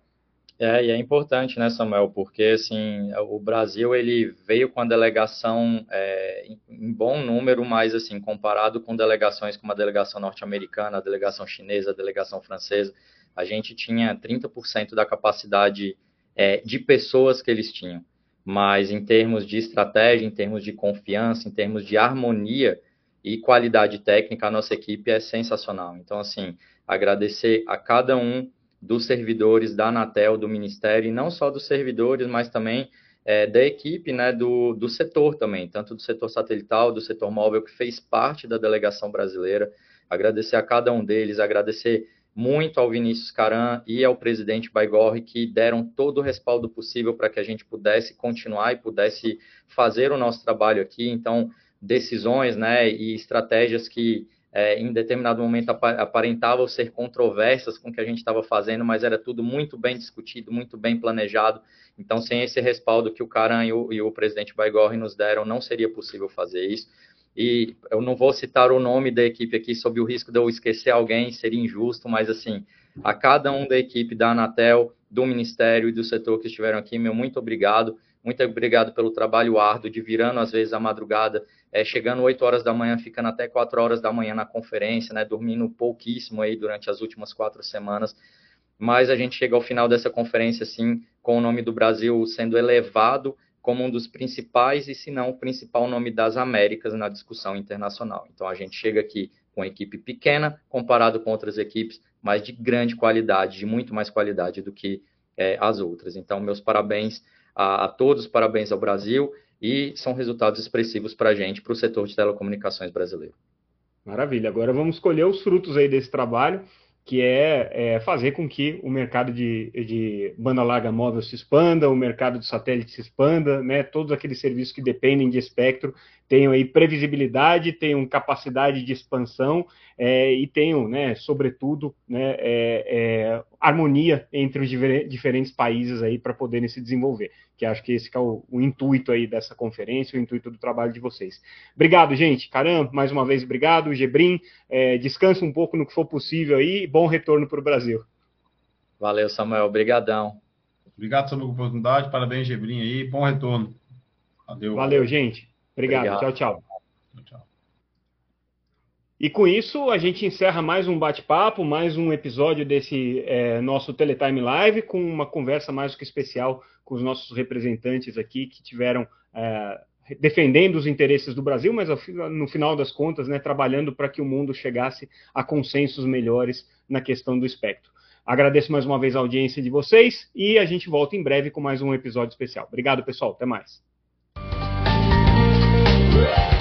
C: É, e é importante, né, Samuel, porque assim, o Brasil ele veio com a delegação é, em bom número, mas assim, comparado com delegações como a delegação norte-americana, a delegação chinesa, a delegação francesa, a gente tinha 30% da capacidade é, de pessoas que eles tinham. mas em termos de estratégia, em termos de confiança, em termos de harmonia e qualidade técnica, a nossa equipe é sensacional. Então, assim, agradecer a cada um dos servidores da Anatel, do Ministério, e não só dos servidores, mas também é, da equipe né, do, do setor também, tanto do setor satelital, do setor móvel, que fez parte da delegação brasileira. Agradecer a cada um deles, agradecer muito ao Vinícius Caran e ao presidente Baigorre, que deram todo o respaldo possível para que a gente pudesse continuar e pudesse fazer o nosso trabalho aqui. Então, decisões né, e estratégias que é, em determinado momento aparentavam ser controversas com o que a gente estava fazendo, mas era tudo muito bem discutido, muito bem planejado. Então, sem esse respaldo que o Caran e o, e o presidente Baigorre nos deram, não seria possível fazer isso e eu não vou citar o nome da equipe aqui sob o risco de eu esquecer alguém, seria injusto, mas assim, a cada um da equipe da Anatel, do Ministério e do setor que estiveram aqui, meu muito obrigado. Muito obrigado pelo trabalho árduo de virando às vezes a madrugada, é, chegando 8 horas da manhã, ficando até 4 horas da manhã na conferência, né, dormindo pouquíssimo aí durante as últimas quatro semanas. Mas a gente chega ao final dessa conferência, assim, com o nome do Brasil sendo elevado como um dos principais, e se não o principal nome das Américas na discussão internacional. Então a gente chega aqui com equipe pequena comparado com outras equipes, mas de grande qualidade, de muito mais qualidade do que é, as outras. Então, meus parabéns a, a, todos, parabéns ao Brasil, e são resultados expressivos para a gente, para o setor de telecomunicações brasileiro.
A: Maravilha. Agora vamos escolher os frutos aí desse trabalho que é, é, fazer com que o mercado de, de, banda larga móvel se expanda, o mercado de satélite se expanda, né, todos aqueles serviços que dependem de espectro tenham aí previsibilidade, tenham capacidade de expansão é, e tenham, né, sobretudo, né, é, é harmonia entre os diferentes países aí para poderem se desenvolver. Que acho que esse que é o, o, intuito aí dessa conferência, o intuito do trabalho de vocês. Obrigado, gente. Caramba, mais uma vez, obrigado. Gebrim, é, descansa um pouco no que for possível aí. Bom retorno para o Brasil.
C: Valeu, Samuel. Obrigadão.
B: Obrigado pela oportunidade. Parabéns, Gebrim aí. Bom retorno.
A: Valeu. Valeu, gente. Obrigado. Obrigado. Tchau, tchau. Tchau, E com isso, a gente encerra mais um bate-papo, mais um episódio desse é, nosso Teletime Live, com uma conversa mais do que especial com os nossos representantes aqui que tiveram é, defendendo os interesses do Brasil, mas no final das contas, né, trabalhando para que o mundo chegasse a consensos melhores na questão do espectro. Agradeço mais uma vez a audiência de vocês e a gente volta em breve com mais um episódio especial. Obrigado, pessoal. Até mais. Bye.